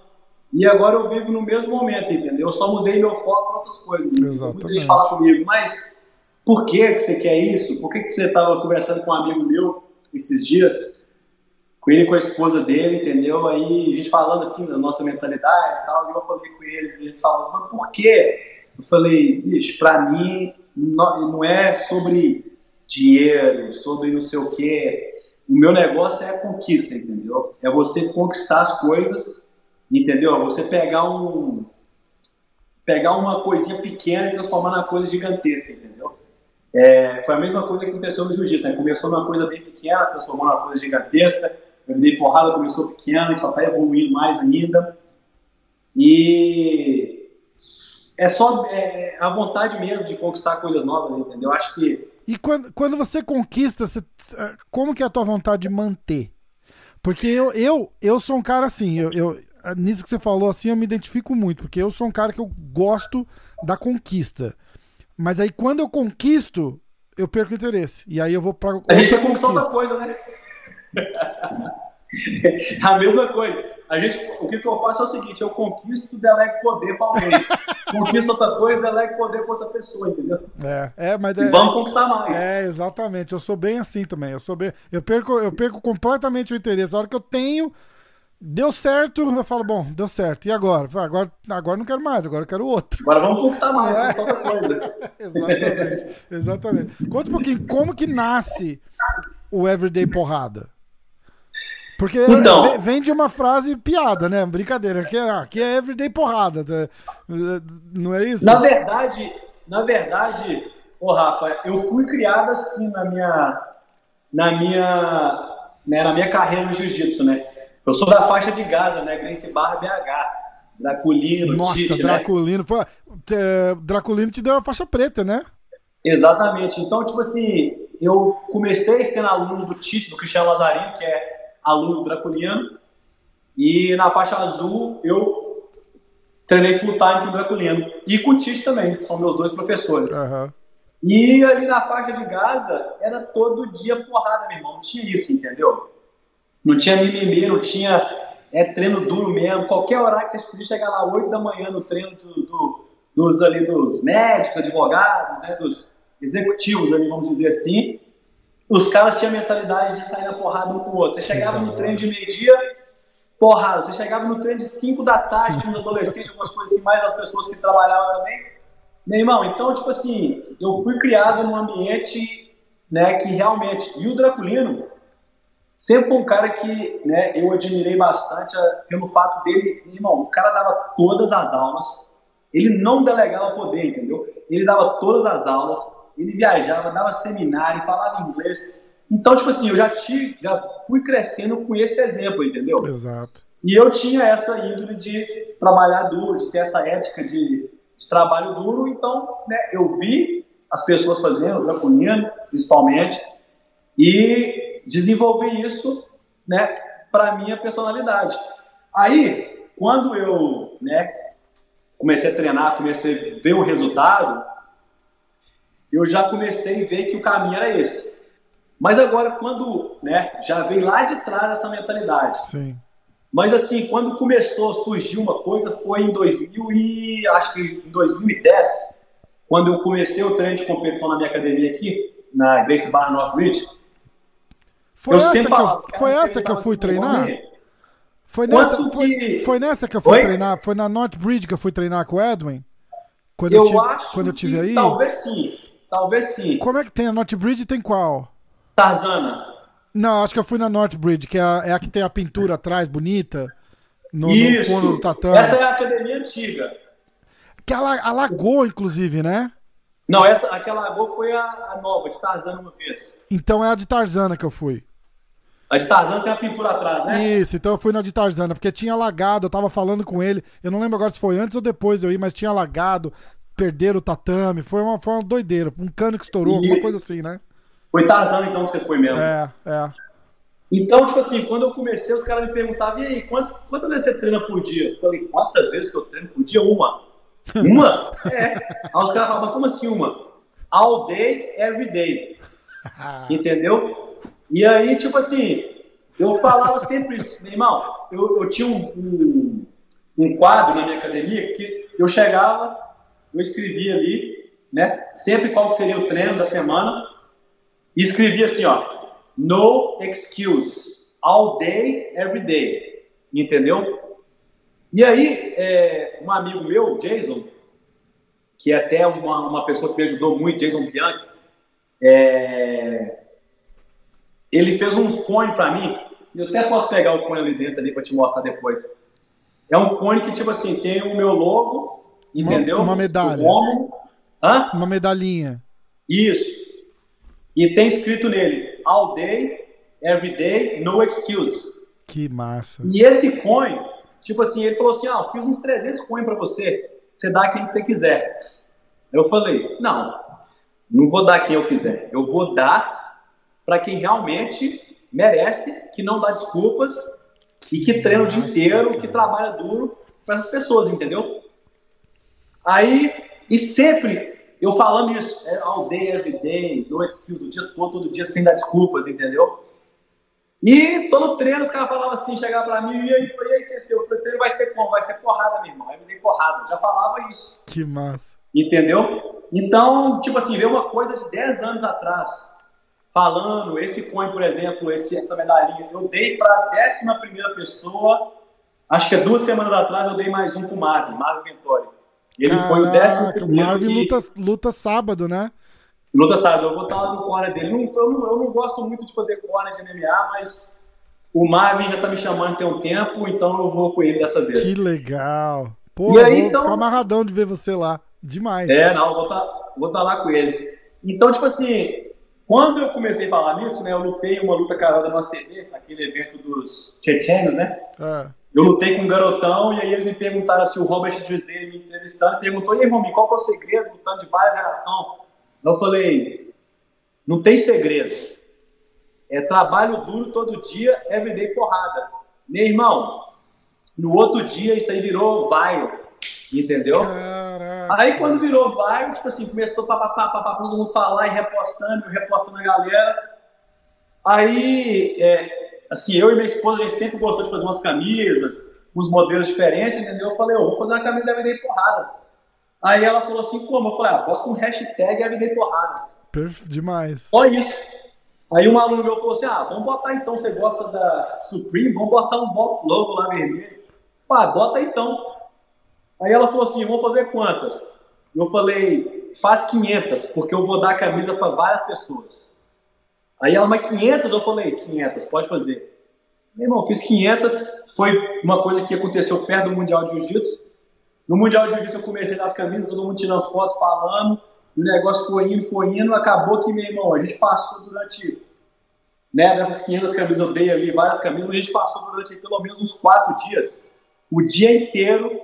E agora eu vivo no mesmo momento, entendeu? Eu só mudei meu foco para outras coisas. Exatamente. Muita gente fala comigo, mas por que, que você quer isso? Por que, que você estava conversando com um amigo meu esses dias? Com ele e com a esposa dele, entendeu? Aí a gente falando assim da nossa mentalidade e tal, e eu falei com eles, e eles falavam, mas por quê? Eu falei, bicho, pra mim não é sobre dinheiro, sobre não sei o quê. O meu negócio é conquista, entendeu? É você conquistar as coisas, entendeu? É você pegar um pegar uma coisinha pequena e transformar na coisa gigantesca, entendeu? É, foi a mesma coisa que aconteceu no jiu-jitsu, né? Começou numa coisa bem pequena, transformou numa coisa gigantesca. Eu dei porrada, começou pequena e só está evoluindo mais ainda. E é só é, a vontade mesmo de conquistar coisas novas, entendeu? Acho que. E quando, quando você conquista, você, como que é a tua vontade de manter? Porque eu, eu, eu sou um cara assim, eu, eu, nisso que você falou assim, eu me identifico muito, porque eu sou um cara que eu gosto da conquista. Mas aí quando eu conquisto, eu perco o interesse. E aí eu vou pra. A gente quer conquistar outra coisa, né? a mesma coisa. A gente, o que, que, eu faço é o seguinte: eu conquisto, delego poder para alguém. conquisto outra coisa, delego poder para outra pessoa, entendeu? É, é mas é, vamos conquistar mais. É, exatamente. Eu sou bem assim também. Eu sou bem. Eu perco, eu perco completamente o interesse. A hora que eu tenho. Deu certo, eu falo, bom, deu certo. E agora? Agora, agora não quero mais, agora eu quero outro. Agora vamos conquistar mais, é. outra coisa. exatamente, exatamente. Conta um pouquinho, como que nasce o Everyday Porrada? Porque então, vem de uma frase piada, né? Brincadeira. Aqui é, aqui é everyday porrada. Tá? Não é isso? Na verdade, na verdade, ô Rafa, eu fui criado assim na minha, na minha, né, na minha carreira no jiu-jitsu, né? Eu sou da faixa de Gaza, né? Grace Barra BH. Draculino, Nossa, Tite, Draculino. Né? Foi, é, Draculino te deu a faixa preta, né? Exatamente. Então, tipo assim, eu comecei sendo aluno do Tite, do Cristiano Lazarino, que é aluno draculiano. E na faixa azul eu treinei full time com o draculiano. E com o Tish também, são meus dois professores. Uhum. E ali na faixa de Gaza era todo dia porrada, meu irmão. Não tinha isso, entendeu? Não tinha mimimi, não tinha é, treino duro mesmo. Qualquer horário que vocês podiam chegar lá 8 da manhã no treino do, do, dos, ali, dos médicos, advogados, né, dos executivos ali, vamos dizer assim os caras tinham a mentalidade de sair na porrada um com o outro. Você chegava no treino de meio-dia, porrada. Você chegava no treino de 5 da tarde, tinha uns adolescentes, algumas coisas assim, mais as pessoas que trabalhavam também. Meu irmão, então, tipo assim, eu fui criado num ambiente né, que realmente. E o Draculino sempre foi um cara que né, eu admirei bastante eh, pelo fato dele. Meu irmão, o cara dava todas as aulas, ele não delegava poder, entendeu? Ele dava todas as aulas ele viajava, dava seminário, falava inglês. Então, tipo assim, eu já, tive, já fui crescendo com esse exemplo, entendeu? Exato. E eu tinha essa índole de trabalhar duro, de ter essa ética de, de trabalho duro, então né, eu vi as pessoas fazendo, Draculino, principalmente, e desenvolvi isso né, para minha personalidade. Aí, quando eu né, comecei a treinar, comecei a ver o resultado, eu já comecei a ver que o caminho era esse. Mas agora, quando né, já veio lá de trás essa mentalidade. Sim. Mas assim, quando começou a surgir uma coisa, foi em 2000 e acho que em 2010, quando eu comecei o treino de competição na minha academia aqui, na Grace Bar Northridge. Foi essa, que, eu, foi essa que eu fui treinar? Foi nessa, foi, foi nessa que eu fui treinar? Foi na Northbridge que eu fui treinar com o Edwin? Quando eu, eu tive, acho quando eu tive aí? Talvez sim. Talvez sim. Como é que tem? A Northbridge tem qual? Tarzana. Não, acho que eu fui na Northbridge, que é a, é a que tem a pintura atrás, bonita. No, Isso. no forno do tatame. Essa é a academia antiga. Que alagou, inclusive, né? Não, essa, aquela lagoa foi a, a, nova, de Tarzana uma vez. Então é a de Tarzana que eu fui. A de Tarzana tem a pintura atrás, né? Isso, então eu fui na de Tarzana, porque tinha alagado, eu tava falando com ele, eu não lembro agora se foi antes ou depois de eu ir, mas tinha alagado, perderam o tatame. Foi uma, foi uma doideira. Um cano que estourou, Isso. alguma coisa assim, né? Foi Tarzan então que você foi mesmo. É, é. Então, tipo assim, quando eu comecei, os caras me perguntavam, e aí, quantas, quantas vezes você treina por dia? Eu falei, quantas vezes que eu treino por dia? Uma. Uma? é. Aí os caras falavam, como assim uma? All day, every day. Entendeu? E aí, tipo assim, eu falava sempre isso. Meu irmão, eu, eu tinha um, um, um quadro na minha academia que eu chegava, eu escrevi ali, né, sempre qual que seria o treino da semana, e escrevi assim, ó, no excuse, all day, every day, entendeu? E aí, é, um amigo meu, Jason, que é até uma, uma pessoa que me ajudou muito, Jason Bianchi, é, ele fez um cone para mim, eu até posso pegar o cone ali dentro ali para te mostrar depois. É um cone que, tipo assim, tem o meu logo, Entendeu? Uma, uma medalha. Hã? Uma medalhinha. Isso. E tem escrito nele: All day, every day, no excuse. Que massa. E esse coin, tipo assim, ele falou assim: Ah, eu fiz uns 300 coin pra você. você dá quem você quiser. Eu falei, não, não vou dar quem eu quiser. Eu vou dar para quem realmente merece, que não dá desculpas e que treina o dia inteiro, que trabalha duro para essas pessoas, entendeu? Aí, e sempre eu falando isso, é all day, every day, no excuse, o dia todo, todo dia, sem dar desculpas, entendeu? E todo treino os caras falavam assim, chegava pra mim, e aí, e aí, CC, o treino vai ser como? Vai ser porrada, meu irmão. Aí me dei porrada, já falava isso. Que massa. Entendeu? Então, tipo assim, ver uma coisa de 10 anos atrás, falando, esse coin, por exemplo, esse, essa medalhinha, eu dei pra décima primeira pessoa, acho que é duas semanas atrás eu dei mais um pro Marvin, Marvin Ventori. E ele foi o décimo primeiro. Marvin que... luta, luta sábado, né? Luta sábado, eu vou estar lá no corner dele. Eu não, eu não gosto muito de fazer corner de MMA, mas o Marvin já tá me chamando tem um tempo, então eu vou com ele dessa vez. Que legal. Pô, e aí, vou então... ficar amarradão de ver você lá. Demais. É, não, vou estar tá, vou tá lá com ele. Então, tipo assim, quando eu comecei a falar nisso, né, eu lutei uma luta carada no ACD, aquele evento dos tchetchenos, né? É. Eu lutei com um garotão e aí eles me perguntaram se o Robert Drisdale me entrevistando, perguntou, e aí, Romy, qual que é o segredo lutando de várias gerações? Eu falei, não tem segredo. É trabalho duro todo dia, everyday porrada. Meu irmão, no outro dia isso aí virou viral, entendeu? Caraca. Aí quando virou viral, tipo assim, começou papapá, papapá, todo mundo falar e repostando, repostando a galera. Aí, é, assim, eu e minha esposa, a gente sempre gostou de fazer umas camisas, uns modelos diferentes, entendeu? Eu falei, eu vou fazer uma camisa da Everyday Porrada. Aí ela falou assim, como? Eu falei, ah, bota um hashtag Everyday Porrada. Perf... Demais. Só isso. Aí um aluno meu falou assim, ah, vamos botar então, você gosta da Supreme, vamos botar um box logo lá vermelho. Ah, bota então. Aí ela falou assim, vamos fazer quantas? Eu falei, faz 500, porque eu vou dar a camisa para várias pessoas. Aí ela, mas 500? Eu falei, 500, pode fazer. Meu irmão, fiz 500, foi uma coisa que aconteceu perto do Mundial de Jiu-Jitsu. No Mundial de Jiu-Jitsu eu comecei das camisas, todo mundo tirando foto, falando, o negócio foi indo, foi indo, acabou que, meu irmão, a gente passou durante, né, dessas 500 camisas, eu dei ali várias camisas, mas a gente passou durante pelo menos uns 4 dias, o dia inteiro,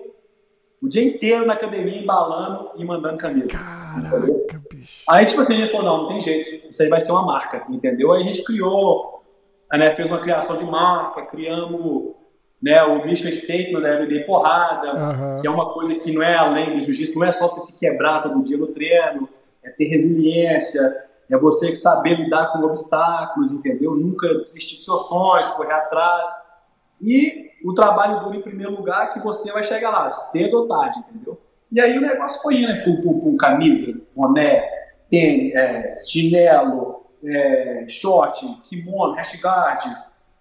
o dia inteiro na academia embalando e mandando camisa. Caraca, Aí, tipo assim, a gente falou, não, não tem jeito, isso aí vai ser uma marca, entendeu? Aí a gente criou, né, fez uma criação de marca, criamos né, o mission statement da Everyday Porrada, uhum. que é uma coisa que não é além do jiu-jitsu, não é só você se quebrar todo dia no treino, é ter resiliência, é você saber lidar com obstáculos, entendeu? Nunca desistir de seus sonhos, correr atrás. E o trabalho duro em primeiro lugar que você vai chegar lá, cedo ou tarde, entendeu? E aí o negócio foi indo, né? Com, com, com camisa, boné, tênis, é, chinelo, é, short, kimono, hashguard,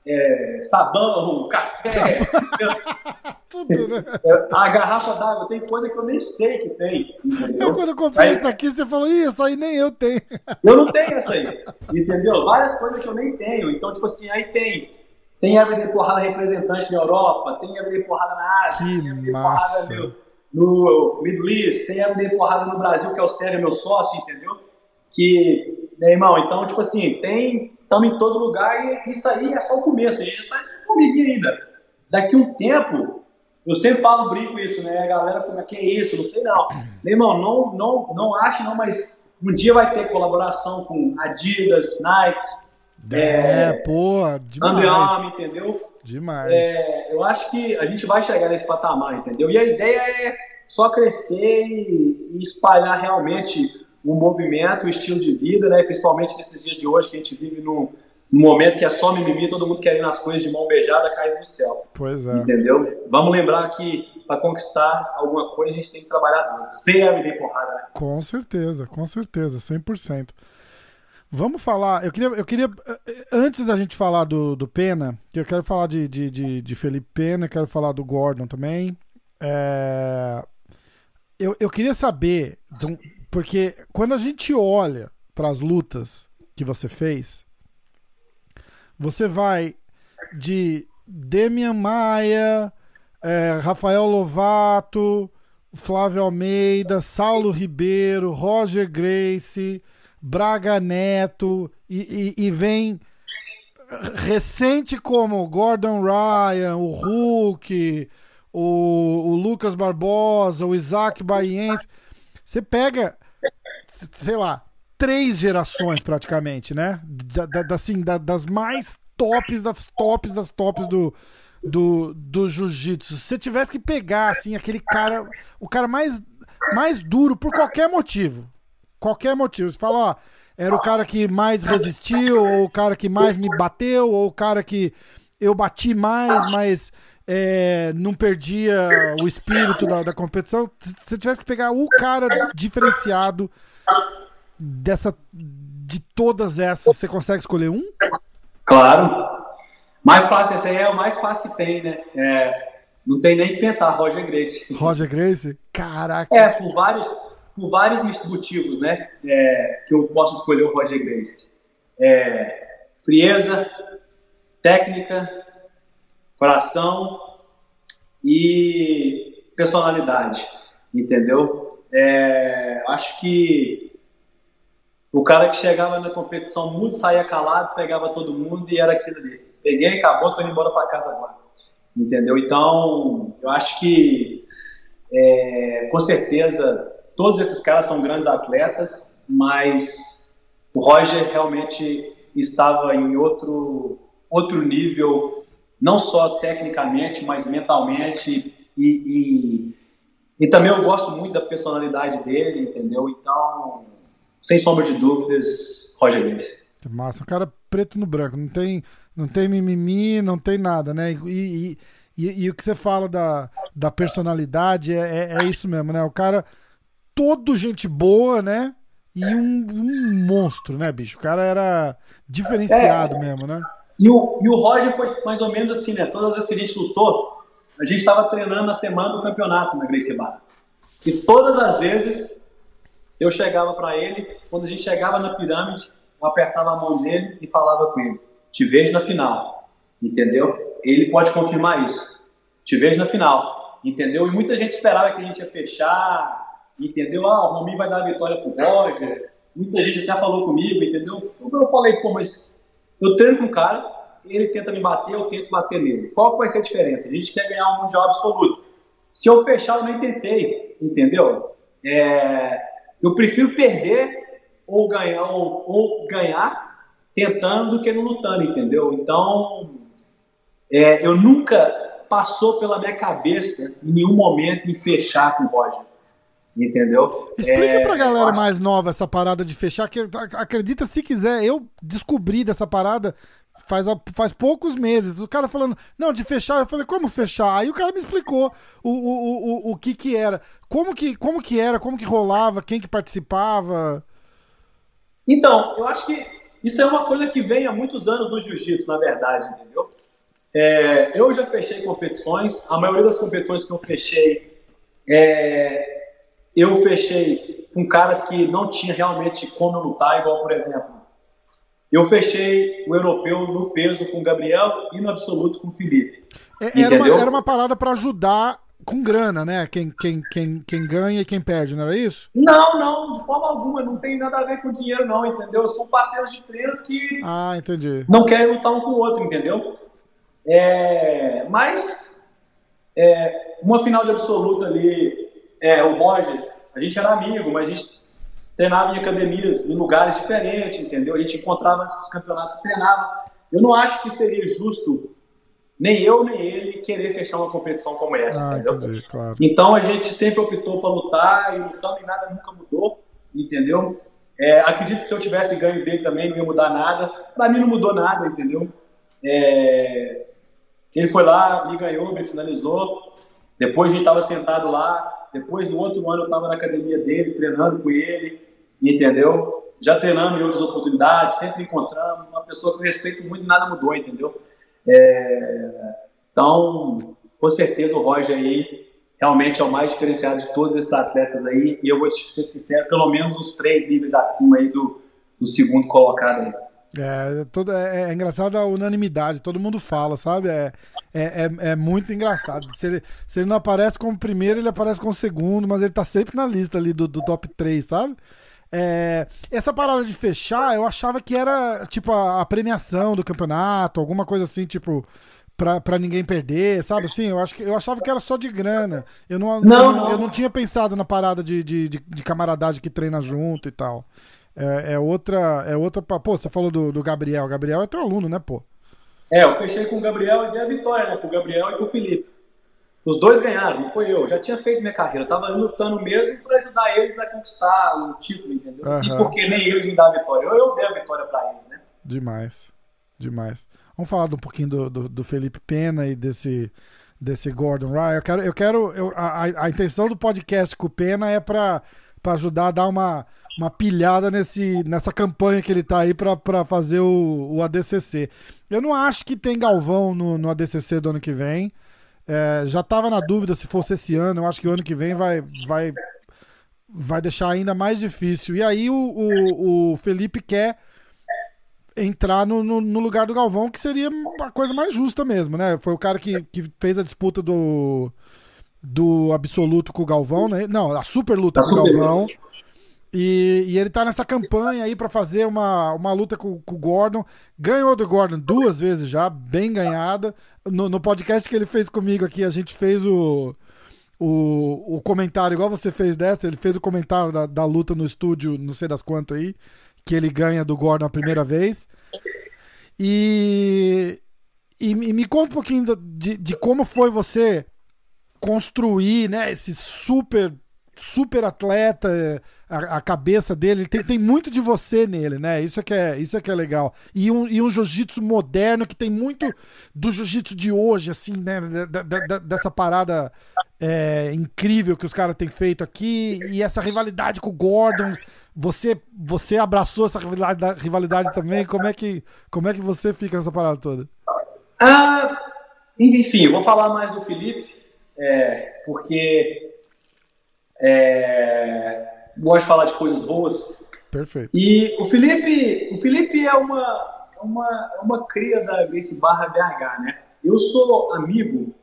é, sabão, café. Tudo, né? É, a garrafa d'água, tem coisa que eu nem sei que tem. Entendeu? Eu, quando eu comprei aí, isso aqui, você falou, isso aí nem eu tenho. Eu não tenho essa aí. Entendeu? Várias coisas que eu nem tenho. Então, tipo assim, aí tem tem Everyday Porrada representante na Europa, tem Everyday Porrada na Ásia, que tem massa. Porrada no, no Middle East, tem Everyday Porrada no Brasil, que é o Sérgio, meu sócio, entendeu? Que, meu irmão, então, tipo assim, tem, estamos em todo lugar e isso aí é só o começo, a gente está comigo ainda. Daqui um tempo, eu sempre falo, brinco isso, né? A galera, como é que é isso? Não sei não. Meu irmão, não, não, não ache não, mas um dia vai ter colaboração com Adidas, Nike, é, é pô, demais. Under entendeu? Demais. É, eu acho que a gente vai chegar nesse patamar, entendeu? E a ideia é só crescer e, e espalhar realmente o um movimento, o um estilo de vida, né? Principalmente nesses dias de hoje que a gente vive num, num momento que é só mimimi, todo mundo querendo as coisas de mão beijada caindo do céu. Pois é. Entendeu? Vamos lembrar que para conquistar alguma coisa a gente tem que trabalhar muito. Sem a porrada, né? Com certeza, com certeza, 100%. Vamos falar. Eu queria, eu queria. Antes da gente falar do, do Pena, que eu quero falar de, de, de, de Felipe Pena, quero falar do Gordon também. É, eu, eu queria saber. Então, porque quando a gente olha para as lutas que você fez, você vai de Demian Maia, é, Rafael Lovato, Flávio Almeida, Saulo Ribeiro, Roger Grace. Braga Neto e, e, e vem recente como Gordon Ryan, o Hulk, o, o Lucas Barbosa, o Isaac Baiense. Você pega, sei lá, três gerações praticamente, né? Da, da, assim, da, das mais tops das tops das tops do, do, do jiu-jitsu. Se você tivesse que pegar, assim, aquele cara, o cara mais, mais duro por qualquer motivo, qualquer motivo, você fala, ó, era o cara que mais resistiu, ou o cara que mais me bateu, ou o cara que eu bati mais, mas é, não perdia o espírito da, da competição. Se você tivesse que pegar o cara diferenciado dessa de todas essas, você consegue escolher um? Claro. Mais fácil, esse aí é o mais fácil que tem, né? É, não tem nem que pensar, Roger Grace. Roger Grace? Caraca. É, por vários, por vários motivos, né? É, que eu posso escolher o Roger Grace. É, frieza, técnica, coração e personalidade, entendeu? É, acho que o cara que chegava na competição muito saía calado, pegava todo mundo e era aquilo ali. Peguei, acabou, tô indo embora para casa agora. Entendeu? Então, eu acho que, é, com certeza, todos esses caras são grandes atletas, mas o Roger realmente estava em outro, outro nível, não só tecnicamente, mas mentalmente. E, e, e também eu gosto muito da personalidade dele, entendeu? Então, sem sombra de dúvidas, Roger Grace. Que massa, um cara preto no branco, não tem, não tem mimimi, não tem nada, né? E, e, e, e o que você fala da, da personalidade é, é, é, isso mesmo, né? O cara, todo gente boa, né? E um, um monstro, né, bicho? O cara era diferenciado é, mesmo, né? E o, e o Roger foi mais ou menos assim, né? Todas as vezes que a gente lutou, a gente estava treinando na semana do campeonato na Gracie Bar. E todas as vezes eu chegava para ele, quando a gente chegava na pirâmide, eu apertava a mão dele e falava com ele: Te vejo na final, entendeu? Ele pode confirmar isso. Te vejo na final, entendeu? E muita gente esperava que a gente ia fechar, entendeu? Ah, o Rominho vai dar a vitória pro Roger. Muita gente até falou comigo, entendeu? Então eu falei: Pô, mas eu treino com o cara, ele tenta me bater, eu tento bater nele. Qual que vai ser a diferença? A gente quer ganhar um mundial absoluto. Se eu fechar, eu nem tentei, entendeu? É, eu prefiro perder ou ganhar, ou, ou ganhar tentando do que não lutando, entendeu? Então, é, eu nunca passou pela minha cabeça em nenhum momento em fechar com o Roger. Entendeu? Explica é, pra galera mais nova essa parada de fechar, que acredita se quiser, eu descobri dessa parada faz, faz poucos meses. O cara falando, não, de fechar, eu falei, como fechar? Aí o cara me explicou o, o, o, o que que era. Como que, como que era, como que rolava, quem que participava. Então, eu acho que isso é uma coisa que vem há muitos anos no jiu-jitsu, na verdade, entendeu? É, eu já fechei competições, a maioria das competições que eu fechei, é, eu fechei com caras que não tinha realmente como lutar, igual, por exemplo, eu fechei o europeu no peso com o Gabriel e no absoluto com o Felipe. É, era, uma, era uma parada para ajudar com grana, né? Quem, quem, quem, quem ganha e quem perde, não era isso? Não, não, de forma alguma. Não tem nada a ver com dinheiro, não, entendeu? São parceiros de treinos que ah, entendi. não querem lutar um com o outro, entendeu? É, mas é, uma final de absoluto ali, é, o Roger, a gente era amigo, mas a gente treinava em academias, em lugares diferentes, entendeu? A gente encontrava antes dos campeonatos e treinava. Eu não acho que seria justo nem eu nem ele querer fechar uma competição como essa, ah, entendeu? Entendi, claro. Então a gente sempre optou para lutar e lutando e nada nunca mudou, entendeu? É, acredito que se eu tivesse ganho dele também não ia mudar nada. Para mim não mudou nada, entendeu? É, ele foi lá, me ganhou, me finalizou. Depois a gente estava sentado lá. Depois, no outro ano, eu estava na academia dele, treinando com ele entendeu? Já treinando em outras oportunidades, sempre encontrando uma pessoa que eu respeito muito e nada mudou, entendeu? É... Então, com certeza o Roger aí realmente é o mais diferenciado de todos esses atletas aí, e eu vou te ser sincero, pelo menos os três níveis acima aí do, do segundo colocado aí. É, todo, é, é engraçado a unanimidade, todo mundo fala, sabe? É, é, é, é, muito engraçado. Se ele, se ele não aparece como primeiro, ele aparece como segundo, mas ele tá sempre na lista ali do, do top 3, sabe? É, essa parada de fechar, eu achava que era tipo a, a, premiação do campeonato, alguma coisa assim, tipo, pra, pra ninguém perder, sabe? Assim, eu, acho que, eu achava que era só de grana. Eu não, Não, não. eu não tinha pensado na parada de, de, de, de camaradagem que treina junto e tal. É, é outra. É outra. Pô, você falou do, do Gabriel. O Gabriel é teu aluno, né, pô? É, eu fechei com o Gabriel e dei a vitória, né? Com o Gabriel e com o Felipe. Os dois ganharam, não foi eu. Já tinha feito minha carreira. Eu tava lutando mesmo para ajudar eles a conquistar o título, entendeu? E Aham. porque nem eles me dão a vitória. Eu, eu dei a vitória para eles, né? Demais. Demais. Vamos falar um pouquinho do, do, do Felipe Pena e desse, desse Gordon Ryan. Eu quero. Eu quero eu- a, a- intenção do podcast com o Pena é pra ajudar a dar uma, uma pilhada nesse, nessa campanha que ele tá aí pra, pra fazer o, o ADCC. Eu não acho que tem Galvão no, no ADCC do ano que vem. É, já tava na dúvida se fosse esse ano. Eu acho que o ano que vem vai, vai, vai deixar ainda mais difícil. E aí o, o, o Felipe quer entrar no, no, no lugar do Galvão, que seria a coisa mais justa mesmo, né? Foi o cara que, que fez a disputa do, do absoluto com o Galvão, né? Não, a super luta A com o Galvão. E, e ele tá nessa campanha aí pra fazer uma, uma luta com, com o Gordon. Ganhou do Gordon duas vezes já, bem ganhada. No, no podcast que ele fez comigo aqui, a gente fez o, o, o comentário, igual você fez dessa, ele fez o comentário da, da luta no estúdio, não sei das quantas aí, que ele ganha do Gordon a primeira vez. E, e, me- me conta um pouquinho de, de como foi você construir né, esse super super atleta, a, a cabeça dele, tem, tem muito de você nele, né? Isso é que é, isso é, que é legal. E um, e um jiu-jitsu moderno que tem muito do jiu-jitsu de hoje, assim, né? Da- da- dessa parada é, incrível que os caras têm feito aqui e essa rivalidade com o Gordon. Você, você abraçou essa rivalidade, rivalidade também? Como é, que, como é que você fica nessa parada toda? Ah, enfim, eu vou falar mais do Felipe, é, porque é, gosto de falar de coisas boas. Perfeito. E o Felipe, o Felipe é uma, é uma, é uma cria da Grace Barra BH, né? Eu sou amigo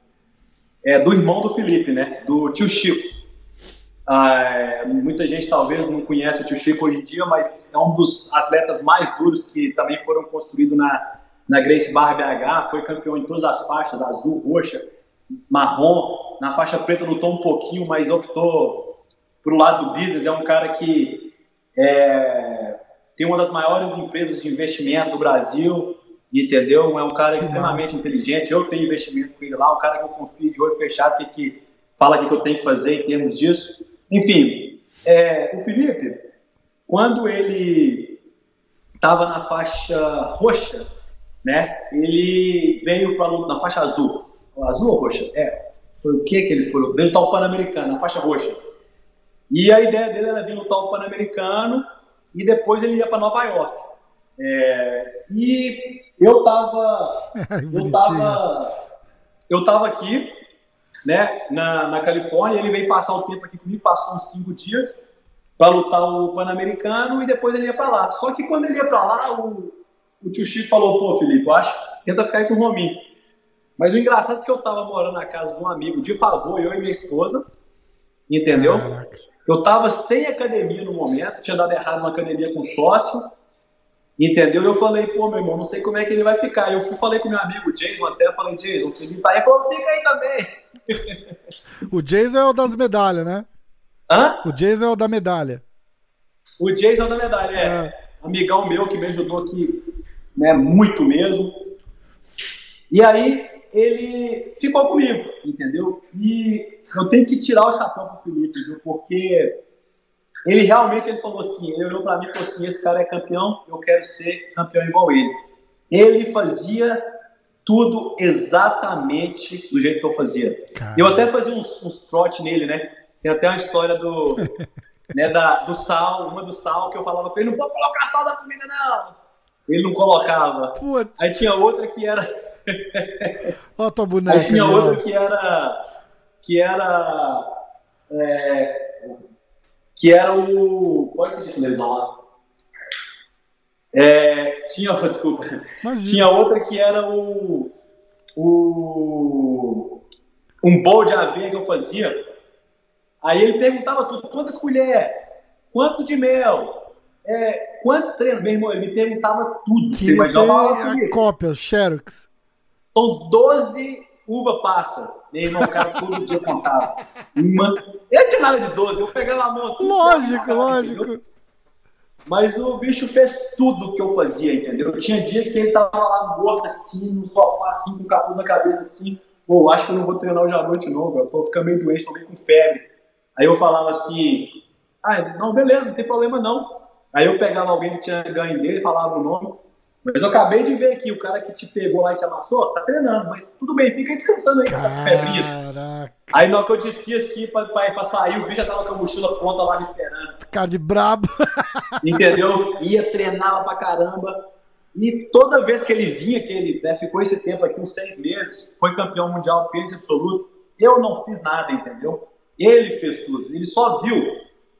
é, do irmão do Felipe, né? Do tio Chico. Ah, é, muita gente talvez não conhece o tio Chico hoje em dia, mas é um dos atletas mais duros que também foram construídos na, na Grace Barra BH. Foi campeão em todas as faixas, azul, roxa, marrom. Na faixa preta lutou um pouquinho, mas optou pro lado do business. É um cara que é, tem uma das maiores empresas de investimento do Brasil, entendeu? É um cara Que extremamente massa. inteligente. Eu tenho investimento com ele lá, um cara que eu confio de olho fechado, que, que fala o que eu tenho que fazer em termos disso. Enfim, é, o Felipe, quando ele estava na faixa roxa, né? Ele veio para na faixa azul. Azul ou roxa? É. Foi o que que ele foi? Veio lutar o Pan-Americano, na faixa roxa. E a ideia dele era vir lutar o Pan-Americano e depois ele ia para Nova York. É, e eu tava, eu tava, eu tava aqui, né, na, na Califórnia. Ele veio passar um tempo aqui comigo, passou uns cinco dias para lutar o Pan-Americano e depois ele ia para lá. Só que quando ele ia para lá, o, o tio Chico falou: pô, Felipe, eu acho, tenta ficar aí com o Rominho. Mas o engraçado é que eu tava morando na casa de um amigo de favor, eu e minha esposa, entendeu? Caraca. Eu tava sem academia no momento, tinha dado errado uma academia com sócio, entendeu? E eu falei, pô, meu irmão, não sei como é que ele vai ficar. Eu fui, falei com meu amigo Jason até, falei, Jason, o Felipe tá aí, falou, fica aí também. O Jason é o das medalhas, né? Hã? O Jason é o da medalha. O Jason da medalha, é, amigão meu que me ajudou aqui, né, muito mesmo. E aí ele ficou comigo, entendeu? E eu tenho que tirar o chapéu pro Felipe, viu? Porque ele realmente ele falou assim, ele olhou pra mim e falou assim, esse cara é campeão, eu quero ser campeão igual ele. Ele fazia tudo exatamente do jeito que eu fazia. Cara. Eu até fazia uns, uns trote nele, né? Tem até uma história do, né, da, do sal, uma do sal, que eu falava pra ele, não pode colocar sal na comida, não. Ele não colocava. Putz, Aí tinha outra que era. ó a tua boneca. Aí tinha outra que era. Que era. é, que era o. Qual é esse televisão lá? É, tinha, desculpa. Imagina. Tinha outra que era o. o um bowl de aveia que eu fazia. Aí ele perguntava tudo: quantas colheres? Quanto de mel? É, quantos treinos? Meu irmão, ele me perguntava tudo. Que Você jogar é a cópia, Xerox. São 12 uva passa. Meu irmão, o cara todo dia contava. Uma... Eu tinha nada de 12, eu pegava a mão assim. Lógico, cara, lógico. Entendeu? Mas o bicho fez tudo que eu fazia, entendeu? Tinha dia que ele tava lá morto assim, no sofá, assim, com o capuz na cabeça, assim. Pô, acho que eu não vou treinar hoje à noite, não, velho. Eu tô ficando meio doente, tô meio com febre. Aí eu falava assim, ah, não, beleza, não tem problema não. Aí eu pegava alguém que tinha ganho dele, falava o nome. Mas eu acabei de ver aqui, o cara que te pegou lá e te amassou, tá treinando, mas tudo bem, fica descansando aí, você tá com febrinha. Aí na hora que eu disse assim pra, pra, pra sair, o bicho já tava com a mochila pronta lá me esperando. Cara de brabo. Entendeu? Ia, treinava pra caramba. E toda vez que ele vinha, que ele né, ficou esse tempo aqui, uns seis meses, foi campeão mundial peso absoluto, eu não fiz nada, entendeu? Ele fez tudo. Ele só viu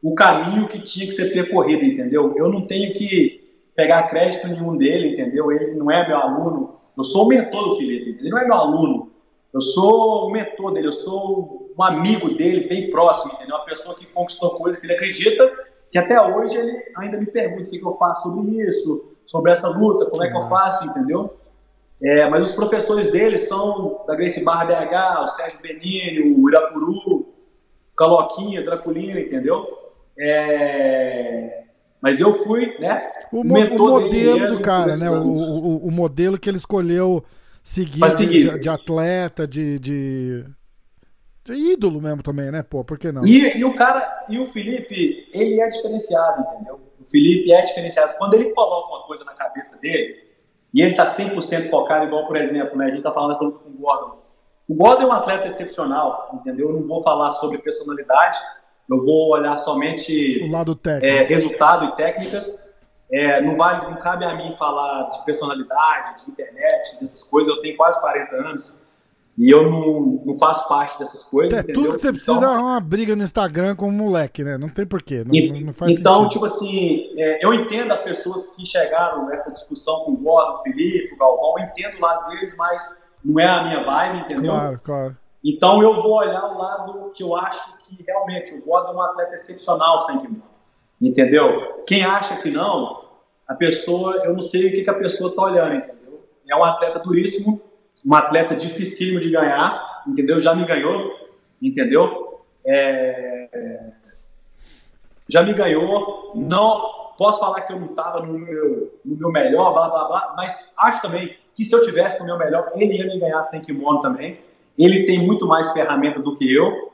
o caminho que tinha que ser percorrido, entendeu? Eu não tenho que pegar crédito nenhum dele, entendeu? Ele não é meu aluno. Eu sou o mentor do Felipe, ele não é meu aluno. Eu sou o mentor dele, eu sou um amigo dele, bem próximo, entendeu? Uma pessoa que conquistou coisas que ele acredita, que até hoje ele ainda me pergunta o que, que eu faço sobre isso, sobre essa luta, como é que eu faço, entendeu? É, mas os professores dele são da Grace Barra BH, o Sérgio Benini, o Irapuru, o Caloquinha, Draculina, entendeu? É... Mas eu fui, né? O, mo o modelo do cara, né? O, o, o, modelo que ele escolheu seguir, seguir. De, de, atleta, de, de, de, ídolo mesmo também, né? Pô, por que não? E, e, o cara, e o Felipe, ele é diferenciado, entendeu? O Felipe é diferenciado. Quando ele coloca uma coisa na cabeça dele, e ele tá 100% focado, igual, por exemplo, né? A gente tá falando essa luta com o Gordon. O Gordon é um atleta excepcional, entendeu? Eu não vou falar sobre personalidade, eu vou olhar somente o lado técnico. É, resultado e técnicas. É, não, vale, não cabe a mim falar de personalidade, de internet, dessas coisas. Eu tenho quase 40 anos e eu não, não faço parte dessas coisas. É, tudo que você precisa então, é uma briga no Instagram com um moleque, né? Não tem porquê. Não, e, não faz então, sentido. tipo assim, é, eu entendo as pessoas que chegaram nessa discussão com o Gordon, o Felipe, o Galvão, eu entendo o lado deles, mas não é a minha vibe, entendeu? Claro, claro. Então eu vou olhar o lado que eu acho que realmente o Gordon é um atleta excepcional sem kimono. Entendeu? Quem acha que não, a pessoa, eu não sei o que, que a pessoa está olhando, entendeu? É um atleta duríssimo, um atleta dificílimo de ganhar, entendeu? Já me ganhou, entendeu? É... Já me ganhou, não posso falar que eu não estava no meu, no meu melhor, blá blá blá, mas acho também que se eu tivesse no meu melhor, ele ia me ganhar sem kimono também. Ele tem muito mais ferramentas do que eu,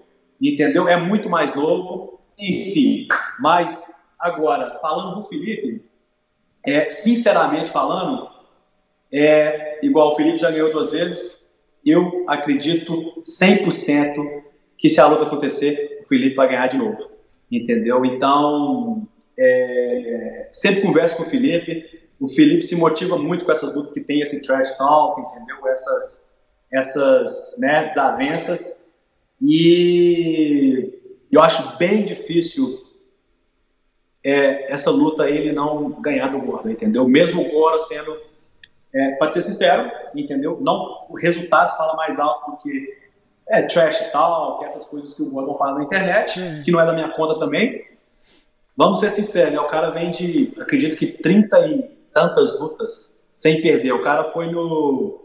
entendeu? É muito mais novo, enfim. Mas, agora, falando do Felipe, é, sinceramente falando, é, igual o Felipe já ganhou duas vezes, eu acredito 100% que se a luta acontecer, o Felipe vai ganhar de novo, entendeu? Então, é, sempre converso com o Felipe, o Felipe se motiva muito com essas lutas que tem esse trash talk, entendeu? Essas essas né, desavenças e eu acho bem difícil é, essa luta ele não ganhar do Gordon, entendeu? Mesmo o Gordon sendo, é, para ser sincero, entendeu? Não, o resultado fala mais alto do que é, trash e tal, que essas coisas que o Gordon fala na internet, Sim. que não é da minha conta também. Vamos ser sinceros, né? o cara vem de, acredito que 30 e tantas lutas sem perder. O cara foi no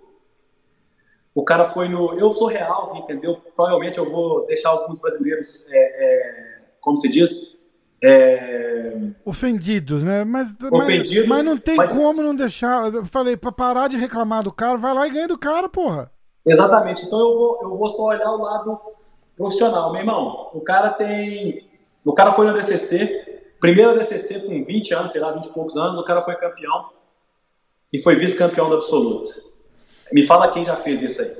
o cara foi no. Eu sou real, entendeu? Provavelmente eu vou deixar alguns brasileiros, é, é, como se diz? É... Ofendidos, né? Mas, Ofendidos, mas, mas não tem mas... como não deixar. Eu falei, pra parar de reclamar do cara, vai lá e ganha do cara, porra. Exatamente. Então eu vou, eu vou só olhar o lado profissional. Meu irmão, o cara tem. O cara foi no DCC, primeiro DCC com 20 anos, sei lá, 20 e poucos anos, o cara foi campeão e foi vice-campeão da absoluta. Me fala quem já fez isso aí.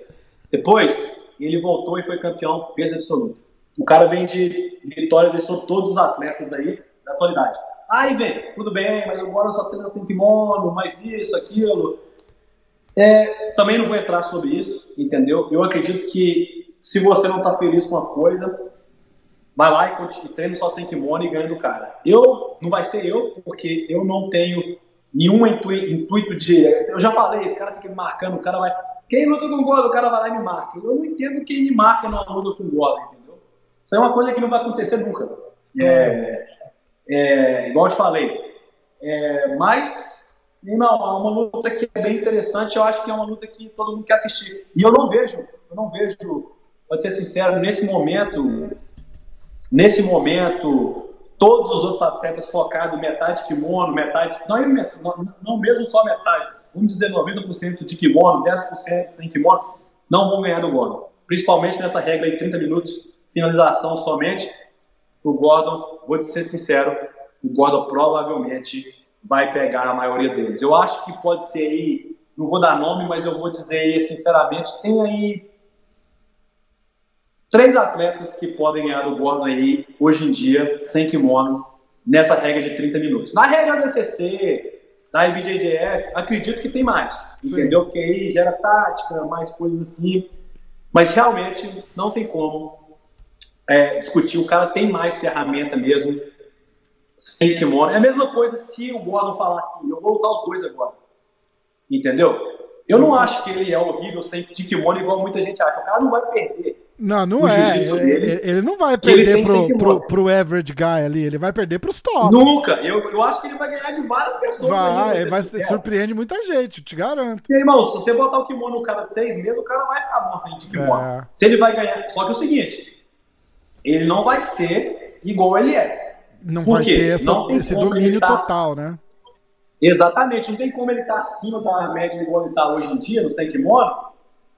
Depois, ele voltou e foi campeão peso absoluto. O cara vem de vitórias e são todos os atletas aí da atualidade. Aí vem, tudo bem, mas agora só treina sem kimono, mais isso, aquilo. É, também não vou entrar sobre isso, entendeu? Eu acredito que se você não está feliz com a coisa, vai lá e treine só sem kimono e ganha do cara. Eu, não vai ser eu, porque eu não tenho nenhum intuito de. Eu já falei, esse cara fica me marcando, o cara vai. Quem luta com Gordon, o cara vai lá e me marca. Eu não entendo quem me marca numa luta com Gordon, entendeu? Isso é uma coisa que não vai acontecer nunca. É, é, igual eu te falei. É, mas Irmão, é uma luta que é bem interessante, eu acho que é uma luta que todo mundo quer assistir. E eu não vejo, eu não vejo, pode ser sincero, nesse momento, nesse momento, todos os outros atletas focados metade kimono, metade, não, não, não mesmo só metade, vamos dizer 90% de kimono, 10% sem kimono, não vão ganhar do Gordon. Principalmente nessa regra de 30 minutos, finalização somente. O Gordon, vou te ser sincero, o Gordon provavelmente vai pegar a maioria deles. Eu acho que pode ser aí, não vou dar nome, mas eu vou dizer aí, sinceramente, tem aí três atletas que podem ganhar do Gordon aí, hoje em dia, sem kimono, nessa regra de 30 minutos. Na regra do BCC, da IBJJF, acredito que tem mais, Sim. entendeu? Porque aí gera tática, mais coisas assim. Mas realmente não tem como é, discutir. O cara tem mais ferramenta mesmo sem kimono. É a mesma coisa se o Gordon falar assim, eu vou lutar os dois agora. Entendeu? Eu não acho que ele é horrível sem de kimono igual muita gente acha. O cara não vai perder. Não, não é. Ele, ele, não vai perder pro, pro, pro, average guy ali, ele vai perder pros top. Nunca. Eu, eu acho que ele vai ganhar de várias pessoas. Vai, vai surpreende muita gente, te garanto. E, irmão, se você botar o kimono no cara seis meses, o cara vai ficar bom sem de kimono. É. Se ele vai ganhar. Só que é o seguinte, ele não vai ser igual ele é. Não Por vai quê? ter essa, esse domínio tá... total, né? Exatamente, não tem como ele estar tá acima da média igual ele está hoje em dia, no sem kimono,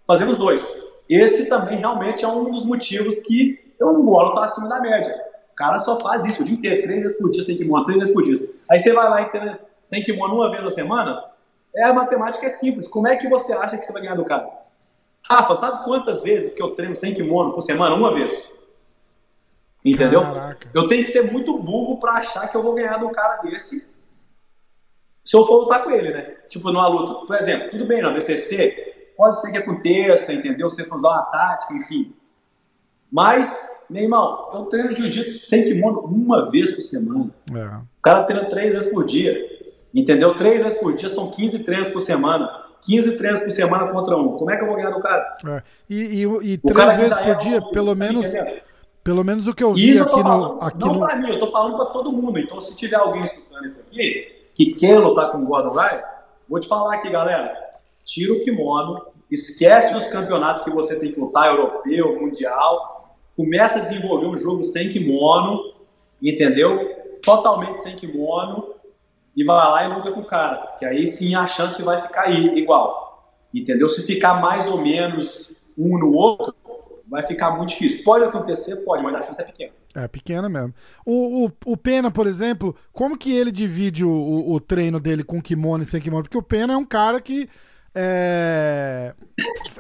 fazendo os dois. Esse também realmente é um dos motivos que o Molo está acima da média. O cara só faz isso o dia inteiro, três vezes por dia sem kimono, três vezes por dia. Aí você vai lá e tem sem kimono uma vez a semana, é, a matemática é simples. Como é que você acha que você vai ganhar do cara? Rafa, sabe quantas vezes que eu treino sem kimono por semana? Uma vez. Entendeu? Caraca. Eu tenho que ser muito burro para achar que eu vou ganhar do cara desse se eu for lutar com ele, né? Tipo, numa luta. Por exemplo, tudo bem, na BCC, pode ser que aconteça, entendeu? Você for usar uma tática, enfim. Mas, meu irmão, eu treino jiu-jitsu sem kimono uma vez por semana. É. O cara treina três vezes por dia. Entendeu? Três vezes por dia são 15 treinos por semana. 15 treinos por semana contra um. Como é que eu vou ganhar do cara? É. E, e, e três vezes por dia, é um, pelo menos. Pelo menos o que eu vi aqui falando, no. Aqui não no... pra mim, eu tô falando pra todo mundo. Então, se tiver alguém escutando isso aqui, que quer lutar com o Gordon Ryan, vou te falar aqui, galera. Tira o kimono, esquece dos campeonatos que você tem que lutar, europeu, mundial. Começa a desenvolver um jogo sem kimono, entendeu? Totalmente sem kimono. E vai lá e luta com o cara. Que aí sim a chance vai ficar igual. Entendeu? Se ficar mais ou menos um no outro, vai ficar muito difícil. Pode acontecer, pode, mas a chance é pequena. É pequena mesmo. O, o, o Pena, por exemplo, como que ele divide o, o, o, treino dele com kimono e sem kimono? Porque o Pena é um cara que é,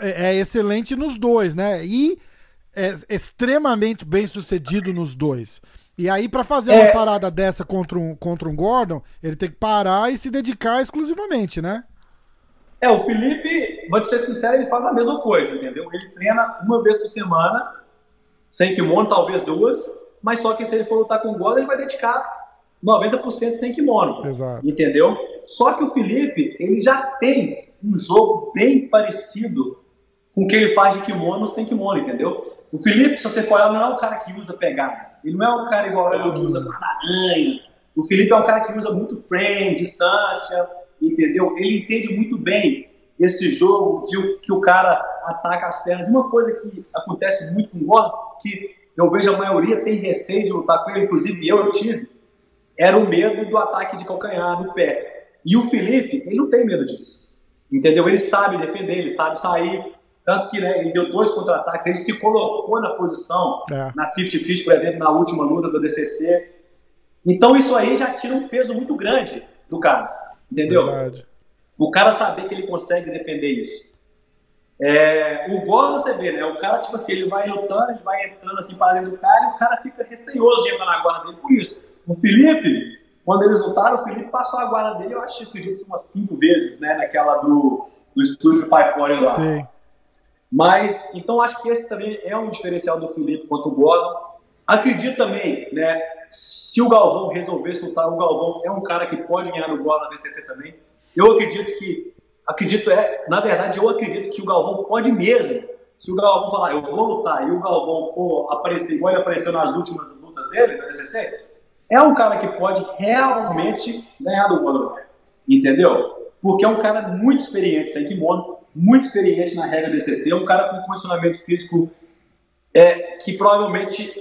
é, é excelente nos dois, né? E é extremamente bem sucedido nos dois. E aí, para fazer uma é. parada dessa contra um, contra um Gordon, ele tem que parar e se dedicar exclusivamente, né? É, o Felipe, vou te ser sincero, ele faz a mesma coisa, entendeu? Ele treina uma vez por semana, sem kimono, talvez duas, mas só que se ele for lutar com o Gordon, ele vai dedicar 90% sem kimono. Exato. Entendeu? Só que o Felipe, ele já tem um jogo bem parecido com o que ele faz de kimono sem kimono, entendeu? O Felipe, se você for olhar, não é um cara que usa pegada. Ele não é um cara igual eu que usa aranha. O Felipe é um cara que usa muito frame, distância, entendeu? Ele entende muito bem esse jogo de que o cara ataca as pernas. Uma coisa que acontece muito com o Gordon, que eu vejo a maioria tem receio de lutar com ele, inclusive eu, eu tive, era o medo do ataque de calcanhar no pé. E o Felipe, ele não tem medo disso. Entendeu? Ele sabe defender, ele sabe sair. Tanto que né, ele deu dois contra-ataques, ele se colocou na posição, é. na 50-50, por exemplo, na última luta do DCC. Então isso aí já tira um peso muito grande do cara. Entendeu? Verdade. O cara saber que ele consegue defender isso. É, o gol você vê, né? O cara, tipo assim, ele vai lutando, ele vai entrando assim para dentro do cara e o cara fica receioso de entrar na guarda dele por isso. O Felipe, quando eles lutaram, o Felipe passou a guarda dele, eu acho que acredito umas cinco vezes, né? Naquela do, do estúdio Five Fore lá. Sim. Mas, então acho que esse também é um diferencial do Felipe quanto o Gordon. Acredito também, né? Se o Galvão resolvesse lutar, o Galvão é um cara que pode ganhar no Gordon na DCC também. Eu acredito que acredito é, na verdade, eu acredito que o Galvão pode mesmo. Se o Galvão falar, eu vou lutar, e o Galvão for aparecer igual ele apareceu nas últimas lutas dele, na SCC, é um cara que pode realmente ganhar do Conor entendeu? Porque é um cara muito experiente, sem kimono, muito experiente na regra DCC, é um cara com condicionamento físico é, que provavelmente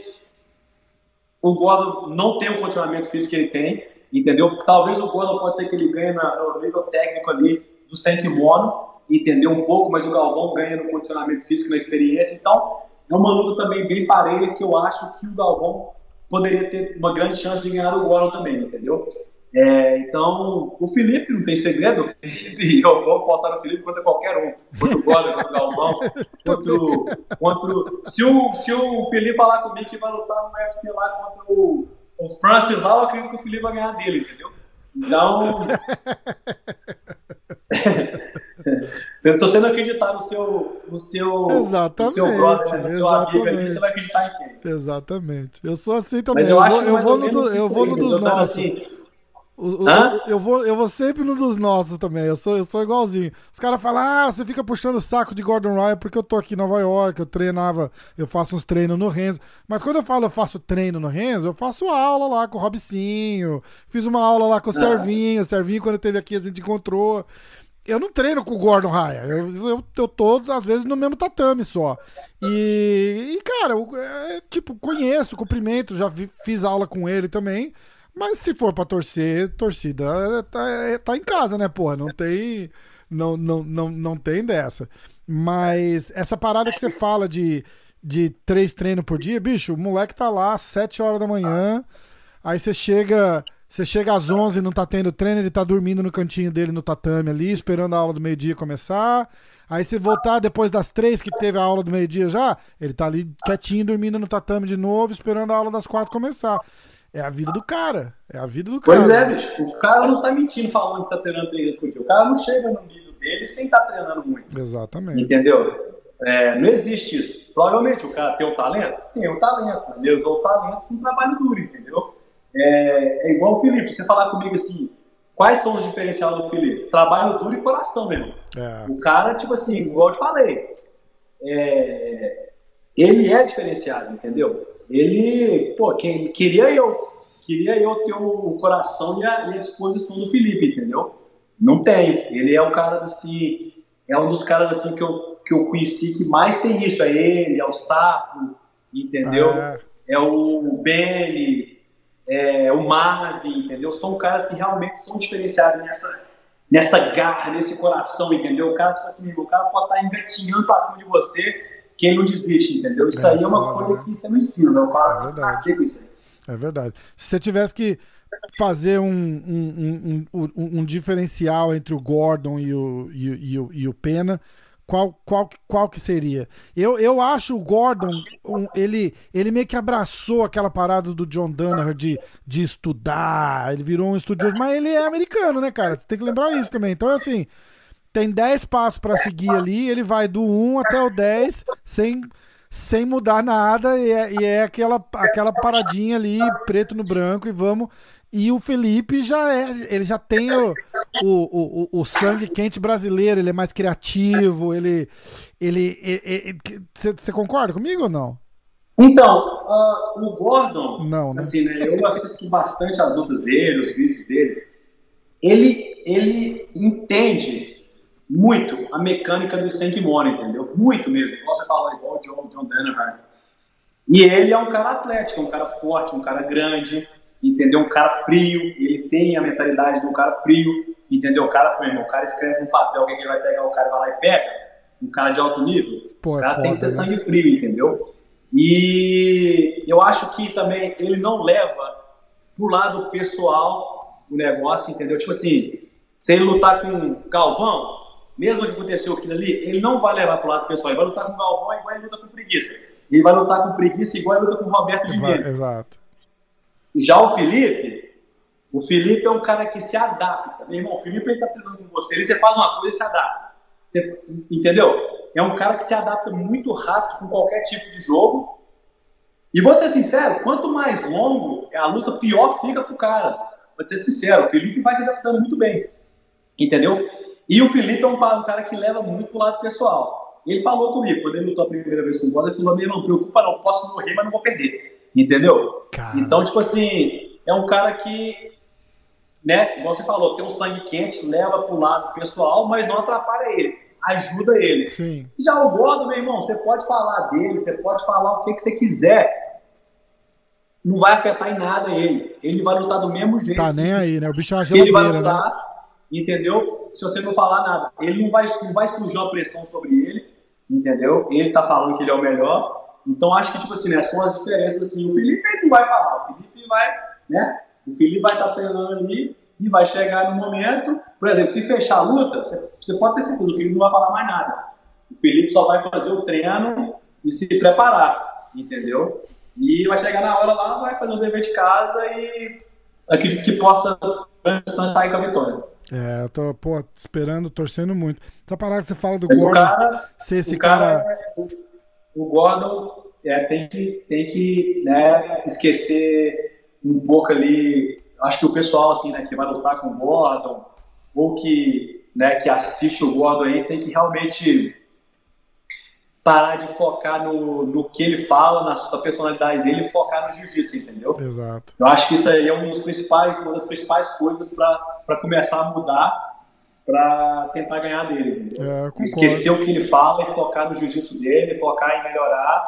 o Gordon não tem o condicionamento físico que ele tem, entendeu? Talvez o Gordon pode ser que ele ganhe no nível técnico ali do sem kimono, entendeu um pouco, mas o Galvão ganha no condicionamento físico, na experiência, então é uma luta também bem parelha que eu acho que o Galvão poderia ter uma grande chance de ganhar o Gordon também, entendeu? É, então, o Felipe não tem segredo, o Felipe, eu vou postar no Felipe contra qualquer um, contra o Gordon, contra o Galvão, contra, contra se, o, se o Felipe falar comigo que vai lutar no UFC lá contra o, o Francis lá, eu acredito que o Felipe vai ganhar dele, entendeu? Então, se você não acreditar no seu, no seu, exatamente, no seu brother, no seu amigo ali, você vai acreditar em quem? Exatamente. Eu sou assim também. eu, eu, vou, eu vou no, do, eu vou no dos nossos. Assim, o, o, eu, vou, eu vou sempre no dos nossos também. Eu sou, eu sou igualzinho. Os caras falam, ah, você fica puxando o saco de Gordon Ryan porque eu tô aqui em Nova York, eu treinava, eu faço uns treinos no Renzo. Mas quando eu falo eu faço treino no Renzo, eu faço aula lá com o Robicinho. Fiz uma aula lá com o ah. Servinho. O Servinho, quando teve aqui, a gente encontrou. Eu não treino com o Gordon Ryan. Eu, eu, eu tô, às vezes, no mesmo tatame só. E, e cara, eu, é, tipo, conheço, cumprimento, já vi, fiz aula com ele também. Mas se for pra torcer, torcida tá, tá em casa, né, porra? Não tem. Não, não, não, não tem dessa. Mas essa parada que você fala de, de três treinos por dia, bicho, o moleque tá lá às 7 horas da manhã. Aí você chega. Você chega às 11 e não tá tendo treino, ele tá dormindo no cantinho dele no tatame ali, esperando a aula do meio-dia começar. Aí se voltar depois das três que teve a aula do meio-dia já, ele tá ali quietinho dormindo no tatame de novo, esperando a aula das quatro começar. É a vida do cara. É a vida do cara. Pois é, bicho. O cara não tá mentindo falando que tá treinando três vezes por dia. O cara não chega no nível dele sem estar tá treinando muito. Exatamente. Entendeu? É, não existe isso. Provavelmente o cara tem um talento? Tem um talento. Ele usou o talento com um trabalho duro, entendeu? É, é, igual o Felipe. Você falar comigo assim, quais são os diferenciais do Felipe? Trabalho duro e coração mesmo. É. O cara, tipo assim, igual eu te falei, é, ele é diferenciado, entendeu? ele, pô, quem, queria eu, queria eu ter o coração e a, e a disposição do Felipe, entendeu? Não tem. Ele é um cara assim, é um dos caras assim que eu, que eu conheci que mais tem isso. É ele, é o Sapo, entendeu? Ah. É o Benny, é o Marvin, entendeu? São caras que realmente são diferenciados nessa, nessa garra, nesse coração, entendeu? O cara, tipo assim, o cara pode estar engatinhando pra cima de você quem não desiste, entendeu? Isso é, aí é uma foda, coisa né? que você não ensina, né? O cara é nascer com isso aí. É verdade. Se você tivesse que fazer um, um, um, um, um diferencial entre o Gordon e o, e, e, o, e o Pena, qual, qual, qual que seria? Eu, eu acho o Gordon, um, ele, ele meio que abraçou aquela parada do John Danaher de, de estudar, ele virou um estudioso, mas ele é americano, né, cara? Tem que lembrar isso também. Então, assim, tem 10 passos para seguir ali, ele vai do 1 até o 10 sem, sem mudar nada e é, e é aquela, aquela paradinha ali, preto no branco e vamos. E o Felipe já é, ele já tem o, o, o, o sangue quente brasileiro, ele é mais criativo, ele. ele Você concorda comigo ou não? Então, uh, o Gordon, não, né? assim, né, eu assisto bastante as lutas dele, os vídeos dele. Ele, ele entende muito a mecânica do Sankimori, entendeu? Muito mesmo. Você fala, igual o John, John Danaher. E ele é um cara atlético, um cara forte, um cara grande, entendeu? Um cara frio. Ele tem a mentalidade de um cara frio, entendeu? O cara, irmão, o cara escreve um papel, que ele vai pegar, o cara vai lá e pega. Um cara de alto nível. Pô, é o cara foda, tem que ser né? sangue frio, entendeu? E eu acho que também ele não leva pro lado pessoal o negócio, entendeu? Tipo assim, se ele lutar com Galvão, mesmo que aconteceu aquilo ali, ele não vai levar para o lado pessoal, ele vai lutar com o Galvão igual ele luta com preguiça. Ele vai lutar com preguiça igual ele luta com o Roberto Gimenez. Exato. Já o Felipe, o Felipe é um cara que se adapta. Meu irmão, o Felipe está treinando com você, ele você faz uma coisa e se adapta. Você, entendeu? É um cara que se adapta muito rápido com qualquer tipo de jogo. E vou ser sincero, quanto mais longo é a luta, pior fica pro cara. Vou ser sincero, o Felipe vai se adaptando muito bem. Entendeu? E o Felipe é um, um cara que leva muito pro lado pessoal. Ele falou comigo, quando ele lutou a primeira vez com o Bola, ele falou: não preocupa não, posso morrer, mas não vou perder. Entendeu? Então, tipo assim, é um cara que né, igual você falou, tem um sangue quente, leva pro lado pessoal, mas não atrapalha ele, ajuda ele. Sim. Já o Gordo, meu irmão, você pode falar dele, você pode falar o que, que você quiser, não vai afetar em nada ele. Ele vai lutar do mesmo jeito. Tá nem aí, né? O bicho é uma Ele vai né? lutar, entendeu? Se você não falar nada, ele não vai, não vai surgir uma pressão sobre ele, entendeu? Ele tá falando que ele é o melhor. Então acho que, tipo assim, né, são as diferenças assim. O Felipe não vai falar, o Felipe vai, né? O Felipe vai estar treinando ali e vai chegar no momento. Por exemplo, se fechar a luta, você, pode ter certeza, o Felipe não vai falar mais nada. O Felipe só vai fazer o treino e se preparar, entendeu? E vai chegar na hora lá, vai fazer o dever de casa e acredito que possa sair com a vitória. É, eu tô, pô, esperando, torcendo muito. Essa parada que você fala do Mas o Gordon cara, ser esse cara, cara. o, o Gordon é, tem que, tem que né, esquecer um pouco ali. Acho que o pessoal assim, né, que vai lutar com o Gordon ou que, né, que assiste o Gordon aí tem que realmente parar de focar no, no que ele fala, na sua personalidade dele e focar no jiu-jitsu, entendeu? Exato. Eu acho que isso aí é um dos principais, uma das principais coisas para começar a mudar para tentar ganhar dele. É. Esquecer o que ele fala e focar no jiu-jitsu dele, focar em melhorar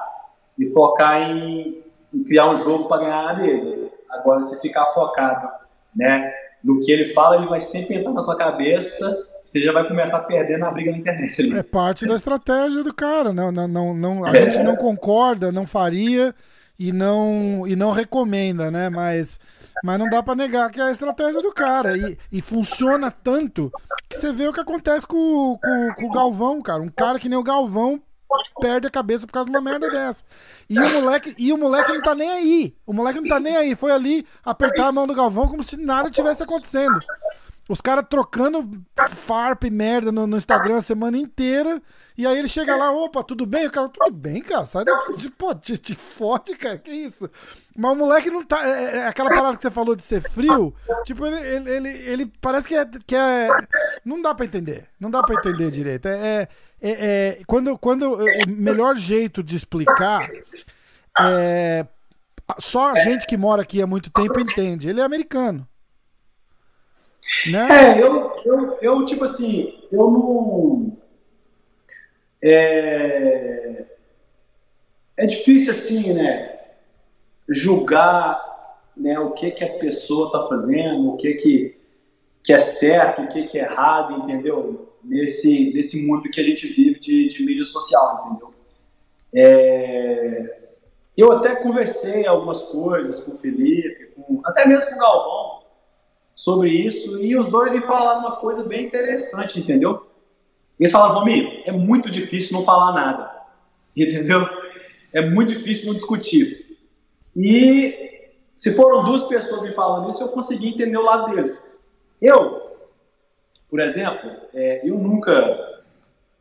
e focar em, em criar um jogo para ganhar dele. Agora, se ficar focado né, no que ele fala, ele vai sempre entrar na sua cabeça você já vai começar a perder na briga na internet. ali. É parte da estratégia do cara. Não, não, não, não, a É. gente não concorda, não faria e não, e não recomenda, né? Mas, mas não dá pra negar que é a estratégia do cara. E, e funciona tanto que você vê o que acontece com, com, com o Galvão, cara. Um cara que nem o Galvão perde a cabeça por causa de uma merda dessa. E o moleque, e o moleque não tá nem aí. O moleque não tá nem aí. Foi ali apertar a mão do Galvão como se nada tivesse acontecendo. Os caras trocando farpa e merda no, no Instagram a semana inteira. E aí ele chega lá, opa, tudo bem? O cara, tudo bem, cara? Sai daqui. Pô, te, te fode, cara. Que isso? Mas o moleque não tá. É, é aquela parada que você falou de ser frio. Tipo, ele, ele, ele, ele parece que é, que é. Não dá pra entender. Não dá pra entender direito. É. é, é- é- quando, quando o melhor jeito de explicar é. Só a gente que mora aqui há muito tempo entende. Ele é americano. Né? É, eu, eu, eu, tipo assim, eu não. É, é difícil, assim, né? Julgar né, o que, que a pessoa está fazendo, o que, que, que é certo, o que, que é errado, entendeu? Nesse, nesse mundo que a gente vive de, de mídia social, entendeu? É, eu até conversei algumas coisas com o Felipe, com, até mesmo com o Galvão, sobre isso, e os dois me falaram uma coisa bem interessante, entendeu? Eles falaram, Romir, é muito difícil não falar nada, entendeu? É muito difícil não discutir. E se foram duas pessoas me falando isso, eu consegui entender o lado deles. Eu, por exemplo, é, eu nunca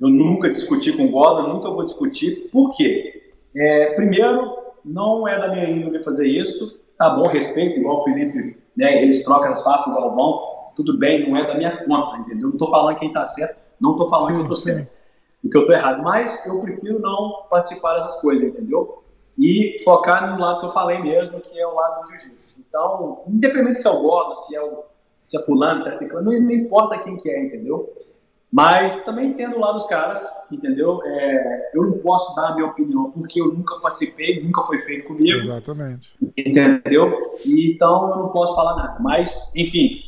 eu nunca discuti com o nunca vou discutir. Por quê? É, primeiro, não é da minha índole fazer isso. Tá bom, respeito, igual o Felipe, né, eles trocam as com o Galvão. Tudo bem, não é da minha conta, entendeu? Não tô falando quem tá certo, não tô falando Sim, que eu sim. certo, que eu tô errado. Mas eu prefiro não participar dessas coisas, entendeu? E focar no lado que eu falei mesmo, que é o lado do jiu-jitsu. Então, independente se é o Gordon, se é o se é fulano, se é ciclano, não, não importa quem que é, entendeu? Mas também entendo lá dos caras, entendeu? É, eu não posso dar a minha opinião porque eu nunca participei, nunca foi feito comigo, Exatamente. entendeu? Então eu não posso falar nada. Mas, enfim,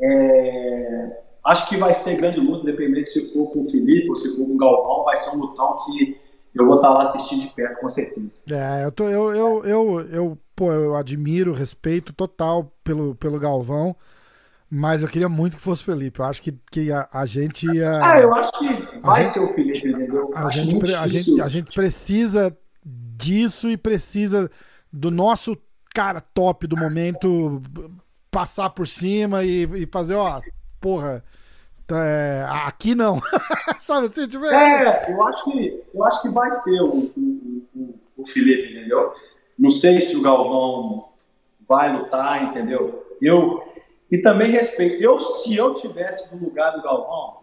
é, acho que vai ser grande luta, independente se for com o Felipe ou se for com o Galvão, vai ser um lutão que eu vou estar lá assistindo de perto, com certeza. É, eu, tô, eu, eu, eu, eu, pô, eu admiro, respeito total pelo, pelo Galvão, mas eu queria muito que fosse o Felipe. Eu acho que, que a, a gente ia. Ah, eu acho que vai gente- ser o Felipe, entendeu? a, gente, a, gente, a gente precisa disso e precisa do nosso cara top do momento passar por cima e, e fazer, ó, porra, tá, é, aqui não. Sabe assim, tipo, é, É, eu acho que, eu acho que vai ser o, o, o, o Felipe, entendeu? Não sei se o Galvão vai lutar, entendeu? Eu e também respeito. Eu, se eu tivesse no lugar do Galvão,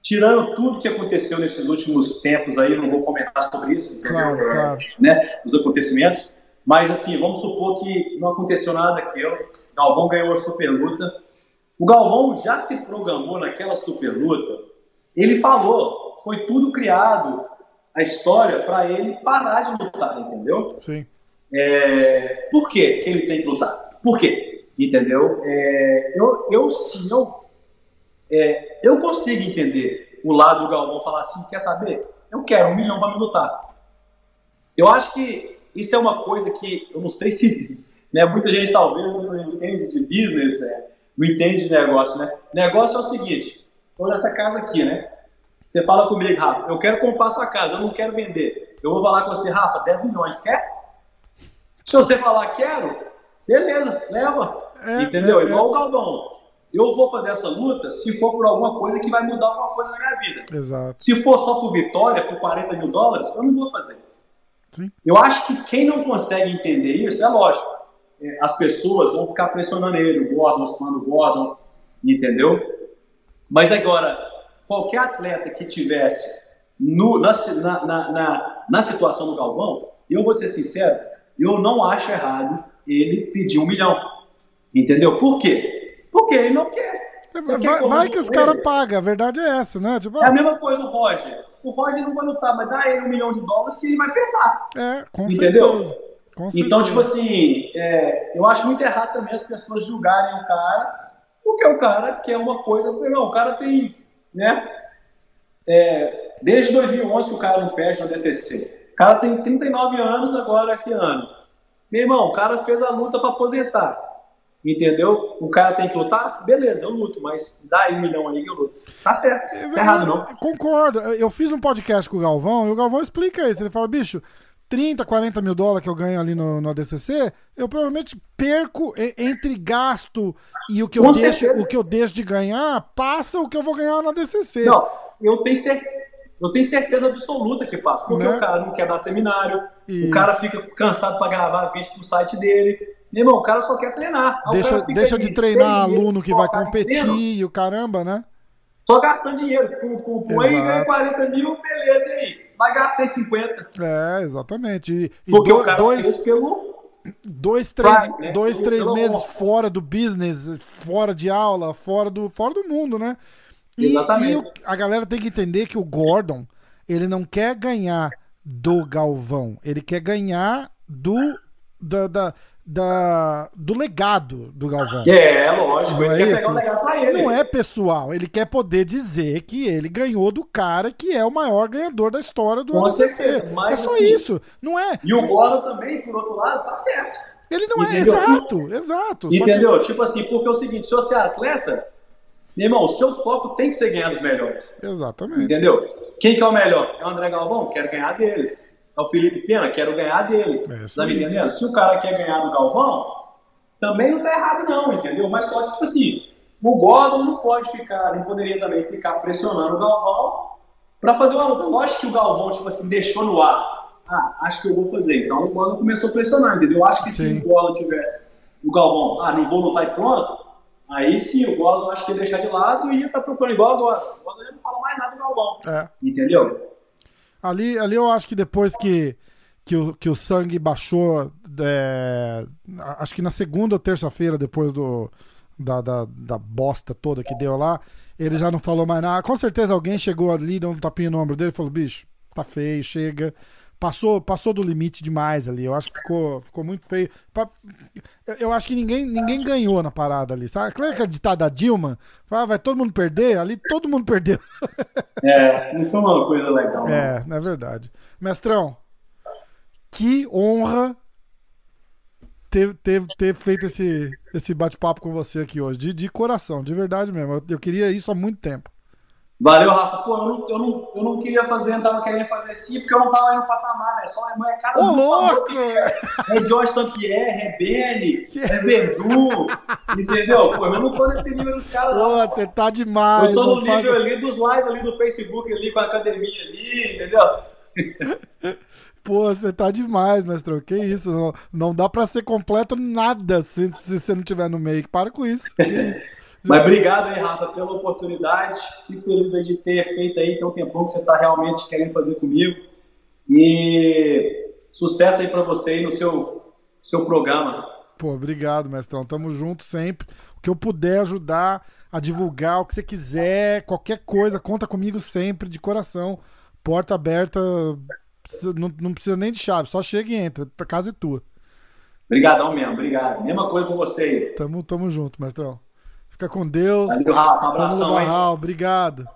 tirando tudo que aconteceu nesses últimos tempos aí, não vou comentar sobre isso? Claro, É, claro. Né, os acontecimentos. Mas assim, vamos supor que não aconteceu nada daquilo. Galvão ganhou a super luta. O Galvão já se programou naquela super luta. Ele falou, foi tudo criado, a história, para ele parar de lutar, entendeu? Sim. É, por que ele tem que lutar? Por quê? Entendeu? É, eu, eu, sim, eu, é, eu consigo entender o lado do Galvão falar assim, quer saber? Eu quero um milhão para me lutar. Eu acho que isso é uma coisa que eu não sei se né, muita gente talvez não entende de business, né, não entende de negócio, né? Negócio é o seguinte, estou nessa casa aqui, né? Você fala comigo, Rafa, eu quero comprar sua casa, eu não quero vender. Eu vou falar com você, Rafa, 10 milhões, quer? Se você falar quero, beleza, leva. É, Entendeu? É, Igual é. o Galvão. Eu vou fazer essa luta se for por alguma coisa que vai mudar alguma coisa na minha vida. Exato. Se for só por vitória, por 40 mil dólares, eu não vou fazer. Sim. Eu acho que quem não consegue entender isso, é lógico. É, as pessoas vão ficar pressionando ele, o Gordon, chamando o Gordon, entendeu? Mas agora, qualquer atleta que tivesse no, na, na, na, na, situação do Galvão, eu vou ser sincero, eu não acho errado ele pedir um milhão. Entendeu? Por quê? Porque ele não quer. vai, quer vai que os caras pagam, a verdade é essa, né? Tipo, é a mesma coisa o Roger. O Roger não vai lutar, mas dá ele um milhão de dólares que ele vai pensar. É, com Entendeu? certeza. Com então, tipo assim, é, eu acho muito errado também as pessoas julgarem o cara, porque o cara quer uma coisa. Não, o cara tem, né? É, desde 2011 o cara não perde na DCC. O cara tem 39 anos agora esse ano. Meu irmão, o cara fez a luta para aposentar. Entendeu? O cara tem que lutar? Beleza, eu luto, mas dá aí um milhão aí que eu luto. Tá certo, tá errado não. Concordo. Eu fiz um podcast com o Galvão e o Galvão explica isso. Ele fala, bicho, 30, 40 mil dólares que eu ganho ali no, no ADCC, eu provavelmente perco entre gasto e o que, eu deixo, o que eu deixo de ganhar, passa o que eu vou ganhar no ADCC. Não, eu tenho certeza. Eu tenho certeza absoluta que passa, porque né? o cara não quer dar seminário, Isso. o cara fica cansado para gravar vídeo pro site dele. Meu irmão, o cara só quer treinar. deixa deixa de treinar aluno que vai competir e o caramba, né? Só gastando dinheiro. Com, aí ganha 40 mil, beleza, e aí? Mas gastei 50. É, exatamente. E, porque do, o cara dois, pelo dois, três, né? dois, três meses fora do business, fora de aula, fora do, fora do mundo, né? E, e o, a galera tem que entender que o Gordon, ele não quer ganhar do Galvão, ele quer ganhar do da, da, da, do legado do Galvão. É, lógico, não ele é quer pegar o legado pra ele. Não é pessoal, ele quer poder dizer que ele ganhou do cara que é o maior ganhador da história do Com certeza, É só assim, isso, não é? E o Gordon também, por outro lado, tá certo. Ele não é, Entendeu? é exato, exato. Entendeu? Que... Tipo assim, porque é o seguinte, se você é atleta, meu irmão, o seu foco tem que ser ganhar dos melhores. Exatamente. Entendeu? Quem que é o melhor? É o André Galvão? Quero ganhar dele. É o Felipe Pena? Quero ganhar dele. É tá me entendendo? Se o cara quer ganhar do Galvão, também não tá errado não, entendeu? Mas só que, tipo assim, o Gordon não pode ficar, nem poderia também ficar pressionando o Galvão para fazer uma luta. Lógico que o Galvão, tipo assim, deixou no ar. Ah, acho que eu vou fazer. Então o Gordon começou a pressionar, entendeu? Eu acho que Sim. se o Gordon tivesse o Galvão, ah, não vou lutar e pronto, Aí sim, o Gordon acho que ia deixar de lado e ia estar tá procurando igual agora. O Gordon já não fala mais nada do Galvão. É. Entendeu? Ali, ali eu acho que depois que, que, o, que o sangue baixou, é, acho que na segunda ou terça-feira, depois do, da, da, da, bosta toda que deu lá, ele já não falou mais nada. Com certeza alguém chegou ali, deu um tapinha no ombro dele e falou: bicho, tá feio, chega passou, passou do limite demais ali. Eu acho que ficou, ficou muito feio. Eu acho que ninguém, ninguém ganhou na parada ali. Sabe? Claro que a ditada da Dilma, ah, vai todo mundo perder, ali todo mundo perdeu. É, não foi uma coisa legal. É, é verdade. Mestrão, que honra ter, ter, ter feito esse, esse bate-papo com você aqui hoje. De, de coração, de verdade mesmo. Eu, eu queria isso há muito tempo. Valeu, Rafa. Pô, eu não, eu não, eu não queria fazer, não tava querendo fazer sim, porque eu não tava indo patamar, né? Só a irmã é cara Ô, louco! É, é George St-Pierre, é Benny, é Verdu, entendeu? Pô, eu não tô nesse nível dos caras, Pô, você tá demais. Eu tô no nível faz... ali dos lives ali do Facebook ali, com a academia ali, entendeu? Pô, você tá demais, mestrão. Que isso? Não, não dá pra ser completo nada se, se você não tiver no meio. Para com isso. Que isso? Mas obrigado aí, Rafa, pela oportunidade. Fico feliz de ter feito aí, tem um tempão que você está realmente querendo fazer comigo. E sucesso aí para você aí no seu, seu programa. Pô, obrigado, mestrão. Tamo junto sempre. O que eu puder ajudar a divulgar, o que você quiser, qualquer coisa, conta comigo sempre, de coração. Porta aberta, não, não precisa nem de chave, só chega e entra. A casa é tua. Obrigadão mesmo, obrigado. Mesma coisa com você aí. Tamo, tamo junto, mestrão. Fica com Deus. Valeu, Rafa. Um abração, Raul, Obrigado.